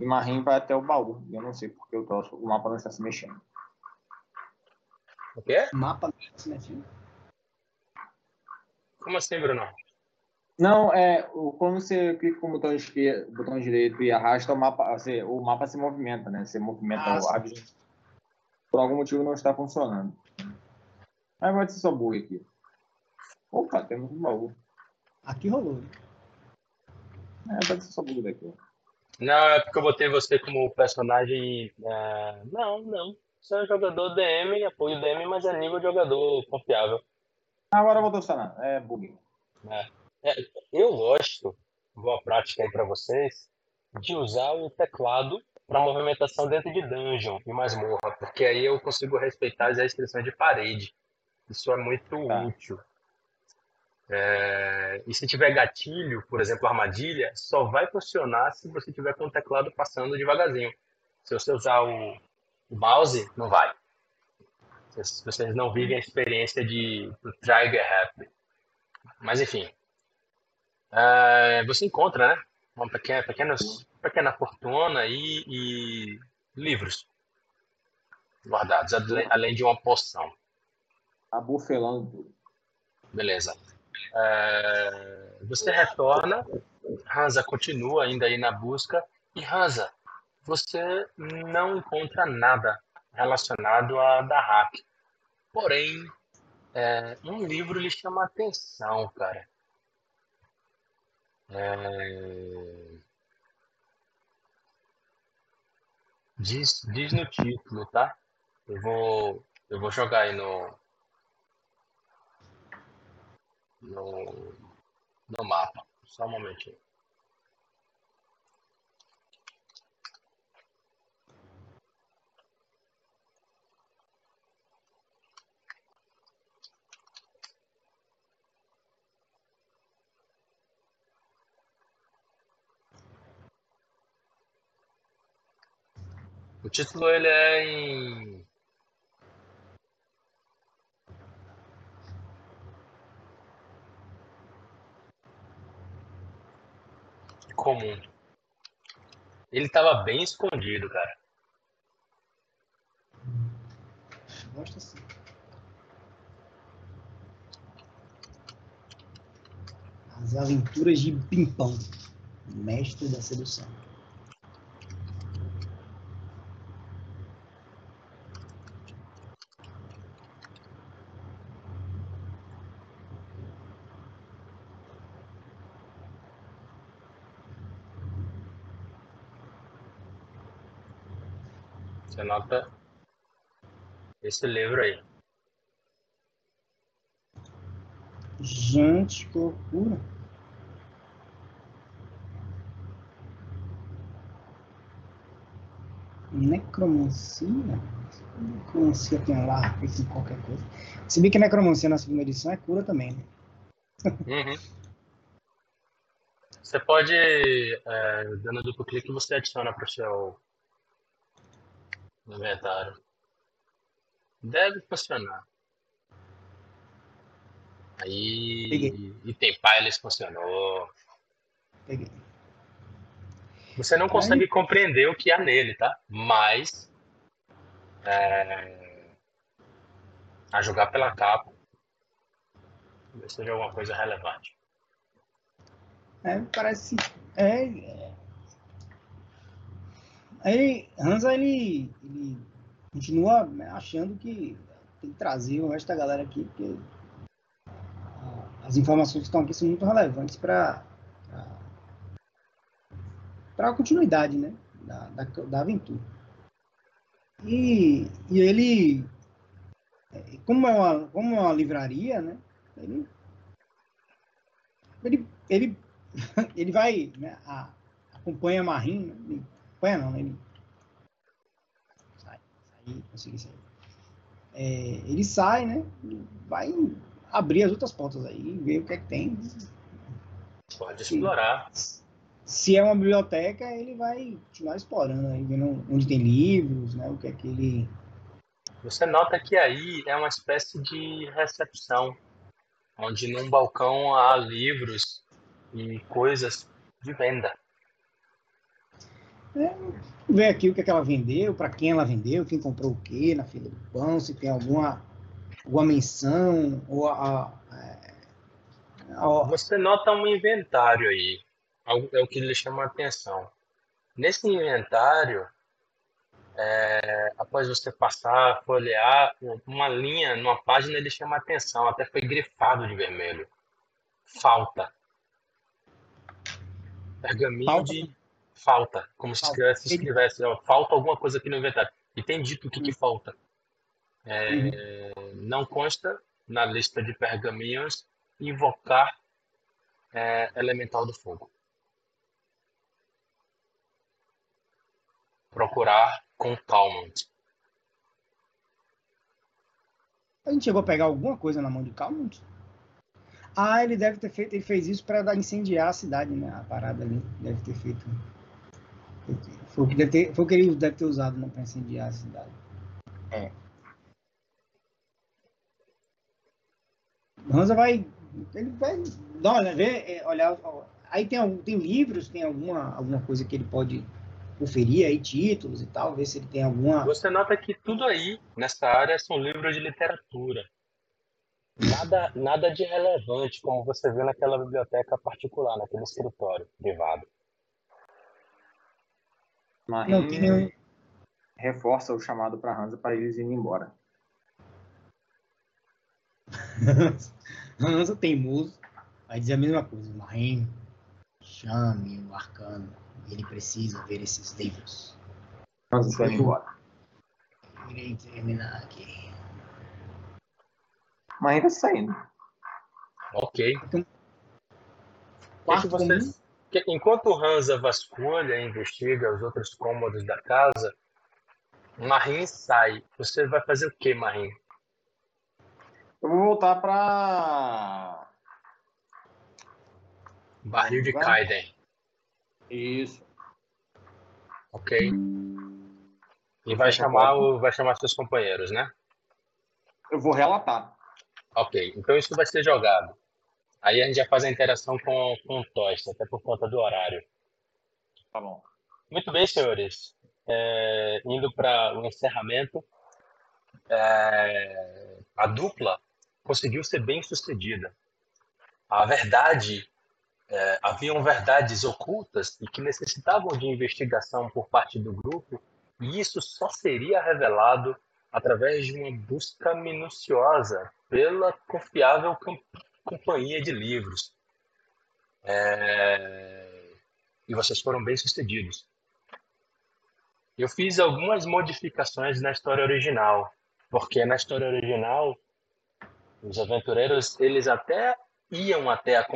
E Marim vai até o baú. Eu não sei porque o, troço, o mapa não está se mexendo. O quê? Mapa assim, né, filho? Como assim, Bruno? Não, é o, quando você clica com o botão, esquerdo, botão direito e arrasta o mapa, você, o mapa se movimenta, né? Você movimenta Ah, o sim. Por algum motivo não está funcionando. Mas vai ser só bug aqui. Opa, temos um baú. Aqui rolou. É, pode ser só bug daqui. Não, é porque eu botei você como personagem. é, Não, não. Você é um jogador DM, apoio DM, mas é nível de jogador confiável. Agora voltou funcionar. É bug. Eu gosto, boa prática aí pra vocês, de usar o teclado para movimentação dentro de dungeon e masmorra, porque aí eu consigo respeitar as restrições de parede. Isso é muito Tá. útil. É, E se tiver gatilho, por exemplo, armadilha, só vai funcionar se você tiver com o teclado passando devagarzinho. Se você usar o, o mouse, não vai. Se vocês não vivem a experiência de do trigger happy. Mas enfim, é, você encontra, né? Uma pequena, pequenas, pequena fortuna e, e livros guardados, além de uma poção. Bufelando tudo. Beleza. É, você retorna, Hansa continua ainda aí na busca, e Hansa, você não encontra nada relacionado a Dahak. Porém, é, um livro lhe chama a atenção, cara. É, Diz, diz no título, tá? Eu vou, eu vou jogar aí no, no, no mapa. Só um momentinho. O título ele é em comum. Ele estava bem escondido, cara. Gosto assim. As aventuras de Pimpão, mestre da sedução. Você nota esse livro aí. Gente, que loucura. Necromancia? Necromancia tem lá, tem qualquer coisa. Se bem que necromancia na segunda edição é cura também, né? Uhum. Você pode, é, dando duplo clique, você adiciona para o seu inventário. Deve funcionar. Aí, Peguei. e tem piles funcionou. Peguei. Você não consegue compreender o que há nele, tá? Mas é, a jogar pela capa, talvez seja alguma coisa relevante. É, parece. É. Aí, Hansa, ele, ele continua achando que tem que trazer o resto da galera aqui, porque as informações que estão aqui são muito relevantes para para a continuidade né, da, da, da aventura. E, e ele, como é uma, como é uma livraria, né, ele, ele, ele ele vai, né, a- acompanha Marim, né, né, ele sai, sai, consegui sair. É, ele sai, né, vai abrir as outras portas aí, ver o que é que tem. Pode explorar. se é uma biblioteca, ele vai continuar explorando, aí, vendo onde tem livros, né? O que é que ele. Você nota que aí é uma espécie de recepção, onde num balcão há livros e coisas de venda. É, ver aqui o que, é que ela vendeu, para quem ela vendeu, quem comprou o quê na fila do pão, se tem alguma, alguma menção, ou a, a, a... Você nota um inventário aí, é o que lhe chama a atenção. Nesse inventário, é, após você passar, folhear, uma linha numa página ele chama a atenção, até foi grifado de vermelho. Falta. Pergaminho falta. de falta, como se estivesse, escrevesse, ó, falta alguma coisa aqui no inventário. E tem dito o que, que falta. É, uhum. Não consta na lista de pergaminhos invocar é, elemental do fogo. Procurar com Calmont. A gente chegou a pegar alguma coisa na mão de Calmont? Ah, ele deve ter feito, ele fez isso para incendiar a cidade, né? A parada ali deve ter feito. Foi o que, deve ter, foi o que ele deve ter usado né, para incendiar a cidade. É. Hansa vai. Ele vai dar uma ver, é, olhar. Aí tem, tem livros, tem alguma, alguma coisa que ele pode conferir aí, títulos e tal, ver se ele tem alguma. Você nota que tudo aí, nessa área, são livros de literatura. Nada, nada de relevante, como você viu naquela biblioteca particular, naquele escritório privado. Marim tem nenhum... reforça o chamado para Hansa para eles irem embora. Hansa teimoso vai dizer a mesma coisa. Marim, chame o arcano. Ele precisa ver esses livros. Hansa está indo embora. Irei terminar aqui. Mas ainda saindo. Ok. Então, quarto vocês, que, enquanto o Hansa vasculha e investiga os outros cômodos da casa, Marim sai. Você vai fazer o que, Marim? Eu vou voltar para Barril de Kaiden. Isso. Ok. E vai chamar, o, vai chamar seus companheiros, né? Eu vou relatar. Ok, então isso vai ser jogado. Aí a gente já faz a interação com, com o Tosta, até por conta do horário. Tá bom. Muito bem, senhores. É, indo para o encerramento, é, a dupla conseguiu ser bem sucedida. A verdade, é, haviam verdades ocultas e que necessitavam de investigação por parte do grupo, e isso só seria revelado através de uma busca minuciosa pela confiável companhia de livros. É... E vocês foram bem sucedidos. Eu fiz algumas modificações na história original, porque na história original os aventureiros eles até iam até a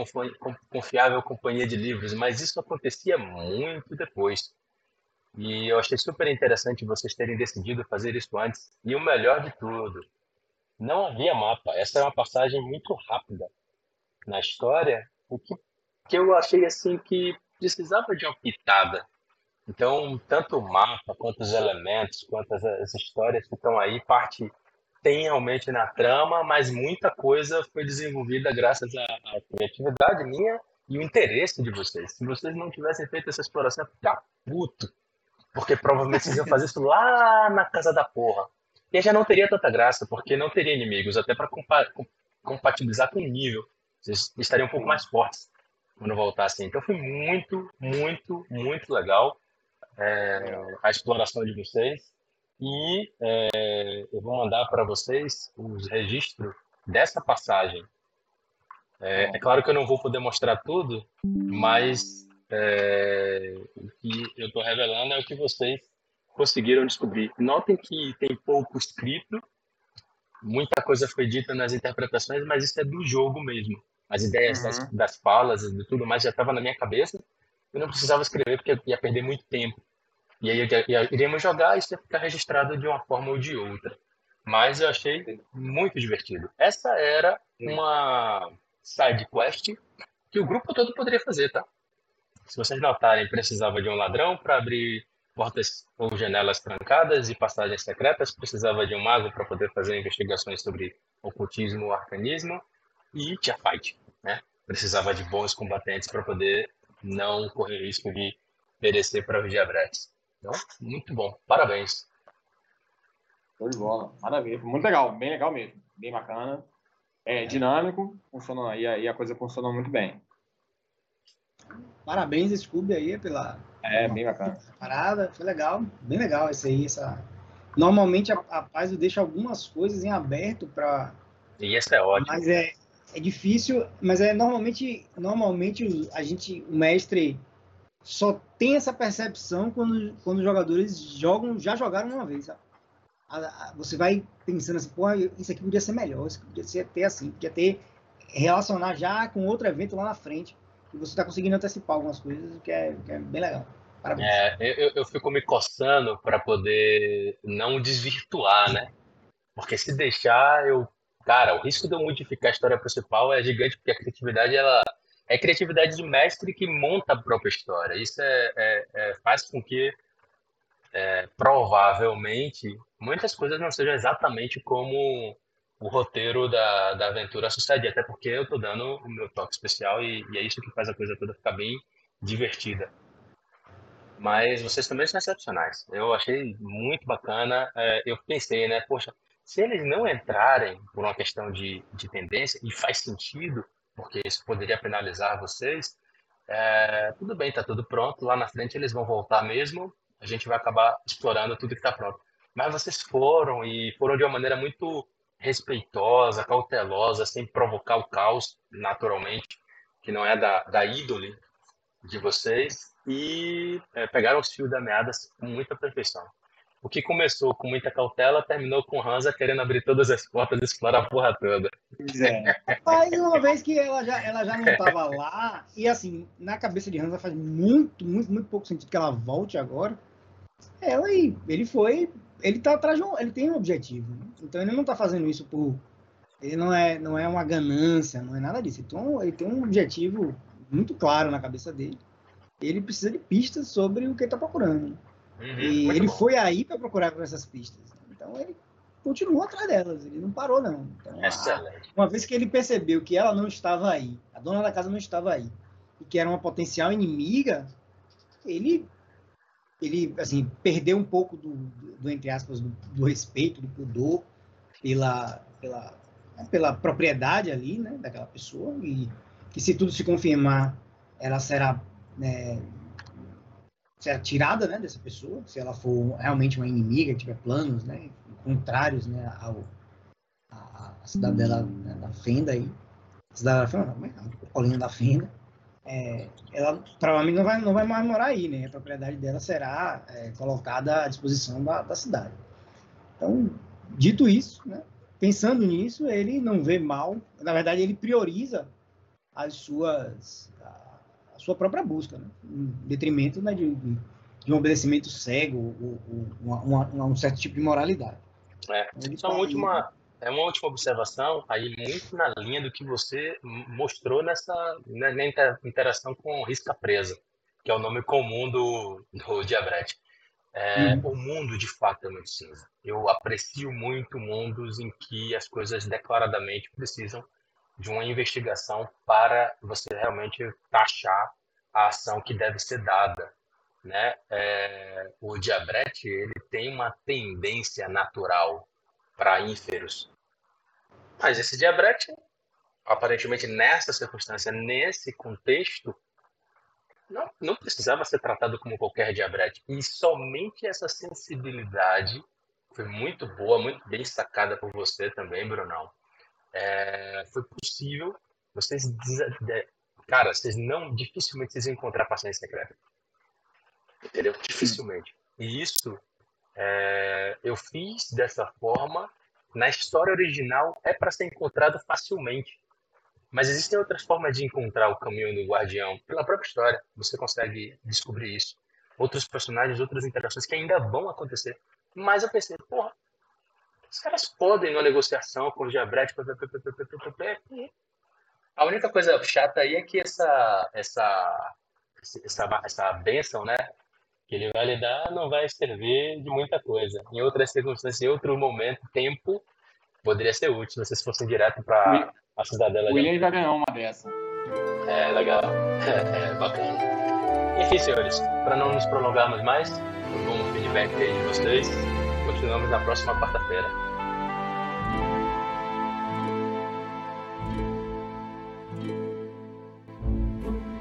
confiável companhia de livros, mas isso acontecia muito depois. E eu achei super interessante vocês terem decidido fazer isso antes. E o melhor de tudo, não havia mapa. Essa é uma passagem muito rápida na história, o que, que eu achei assim que precisava de uma pitada. Então, tanto o mapa, quanto os elementos, quanto as, as histórias que estão aí, parte tem realmente na trama, mas muita coisa foi desenvolvida graças à, à criatividade minha e o interesse de vocês. Se vocês não tivessem feito essa exploração, ficar puto. Porque provavelmente vocês iam fazer isso lá na casa da porra. E já não teria tanta graça, porque não teria inimigos, até para compatibilizar com o nível. Vocês estariam um pouco mais fortes quando voltassem. Então foi muito, muito, muito legal é, a exploração de vocês. E é, eu vou mandar para vocês os registros dessa passagem. É, é, claro que eu não vou poder mostrar tudo, mas é, o que eu estou revelando é o que vocês conseguiram descobrir. Notem que tem pouco escrito, muita coisa foi dita nas interpretações, mas isso é do jogo mesmo. As ideias uhum. das, das falas e tudo mais já estava na minha cabeça. Eu não precisava escrever porque ia perder muito tempo. E aí iríamos jogar e isso ia ficar registrado de uma forma ou de outra. Mas eu achei muito divertido. Essa era uma side quest que o grupo todo poderia fazer, tá? Se vocês notarem, precisava de um ladrão para abrir portas ou janelas trancadas e passagens secretas, precisava de um mago para poder fazer investigações sobre ocultismo ou arcanismo, e tinha fight, né? Precisava de bons combatentes para poder não correr risco de perecer para os diabretes. Então, muito bom. Parabéns. Show de bola. Maravilha. Muito legal. Bem legal mesmo. Bem bacana. É dinâmico. Funcionou, e, a, e a coisa funcionou muito bem. Parabéns, Scooby, aí, pela. É, bem bacana. Parada, foi legal. Bem legal esse aí. Essa... Normalmente a, a paz deixa algumas coisas em aberto para. E essa é ótimo. Mas é, é difícil, mas é normalmente, normalmente a gente, o mestre só tem essa percepção quando, quando os jogadores jogam, já jogaram uma vez? Você vai pensando assim, pô, isso aqui podia ser melhor, isso podia ser ter assim, podia ter relacionar já com outro evento lá na frente. E você está conseguindo antecipar algumas coisas, que é, que é bem legal. Parabéns. É, eu, eu fico me coçando para poder não desvirtuar, né? Porque se deixar, eu. Cara, o risco de eu modificar a história principal é gigante, porque a criatividade, ela. É criatividade de mestre que monta a própria história. Isso é, é, é faz com que, é, provavelmente, muitas coisas não sejam exatamente como o roteiro da, da aventura sucede, até porque eu tô dando o meu toque especial e, e, é isso que faz a coisa toda ficar bem divertida. Mas vocês também são excepcionais. Eu achei muito bacana. É, eu pensei, né, poxa, se eles não entrarem por uma questão de, de tendência, e faz sentido, porque isso poderia penalizar vocês, é, tudo bem, tá tudo pronto. Lá na frente eles vão voltar mesmo, a gente vai acabar explorando tudo que está pronto. Mas vocês foram e foram de uma maneira muito respeitosa, cautelosa, sem provocar o caos, naturalmente, que não é da, da de vocês, e é, pegaram os fios da meada com muita perfeição. O que começou com muita cautela terminou com Hansa querendo abrir todas as portas e explorar a porra toda. É. Mas uma vez que ela já, ela já não estava lá, e assim, na cabeça de Hansa faz muito, muito, muito pouco sentido que ela volte agora. Ela ele foi ele tá atrás de um, ele tem um objetivo. Né? Então ele não tá fazendo isso por ele não é não é uma ganância, não é nada disso. Então ele tem um objetivo muito claro na cabeça dele. Ele precisa de pistas sobre o que ele tá procurando. Uhum, e ele bom. foi aí para procurar por essas pistas. Então ele continuou atrás delas, ele não parou não. Então, uma vez que ele percebeu que ela não estava aí, a dona da casa não estava aí, e que era uma potencial inimiga, ele ele assim perdeu um pouco do, do, do entre aspas do, do, respeito do pudor pela pela né, pela propriedade ali né daquela pessoa e que se tudo se confirmar ela será né, será tirada né dessa pessoa se ela for realmente uma inimiga tiver planos né contrários né ao a, a cidadela né, da Fenda aí cidadela da Fenda não, mas a colinha da Fenda é, ela provavelmente não vai, não vai mais morar aí, né? A propriedade dela será é, colocada à disposição da, da cidade. Então, dito isso, né? pensando nisso, ele não vê mal, na verdade, ele prioriza as suas, a, a sua própria busca, né? em detrimento né, de, de, um obedecimento cego ou, ou um certo tipo de moralidade. É. Então, Só uma última, é uma última observação, aí muito na linha do que você mostrou nessa né, na interação com risca presa, que é o nome comum do, do diabrete. É, hum. O mundo, de fato, é muito cinza. Eu aprecio muito mundos em que as coisas declaradamente precisam de uma investigação para você realmente taxar a ação que deve ser dada. Né? É, o diabrete ele tem uma tendência natural para ínferos mas esse diabrete, aparentemente nessa circunstância, nesse contexto, não, não precisava ser tratado como qualquer diabrete. E somente essa sensibilidade foi muito boa, muito bem sacada por você também, Brunão. É, foi possível vocês cara vocês não dificilmente vocês encontrar paciência secreta entendeu dificilmente e isso é, eu fiz dessa forma na história original é para ser encontrado facilmente. Mas existem outras formas de encontrar o caminho do guardião. Pela própria história, você consegue descobrir isso. Outros personagens, outras interações que ainda vão acontecer. Mas eu pensei, porra, os caras podem, numa negociação com o Diabrete, a única coisa chata aí é que essa, essa essa, essa bênção, né? Que ele vai lhe dar, não vai servir de muita coisa. Em outras circunstâncias, em outro momento, tempo, poderia ser útil se vocês fossem direto para a cidadela. O William já ganhou uma dessa. É, legal. É, bacana. Enfim, senhores, para não nos prolongarmos mais, um bom feedback aí de vocês. Continuamos na próxima quarta-feira.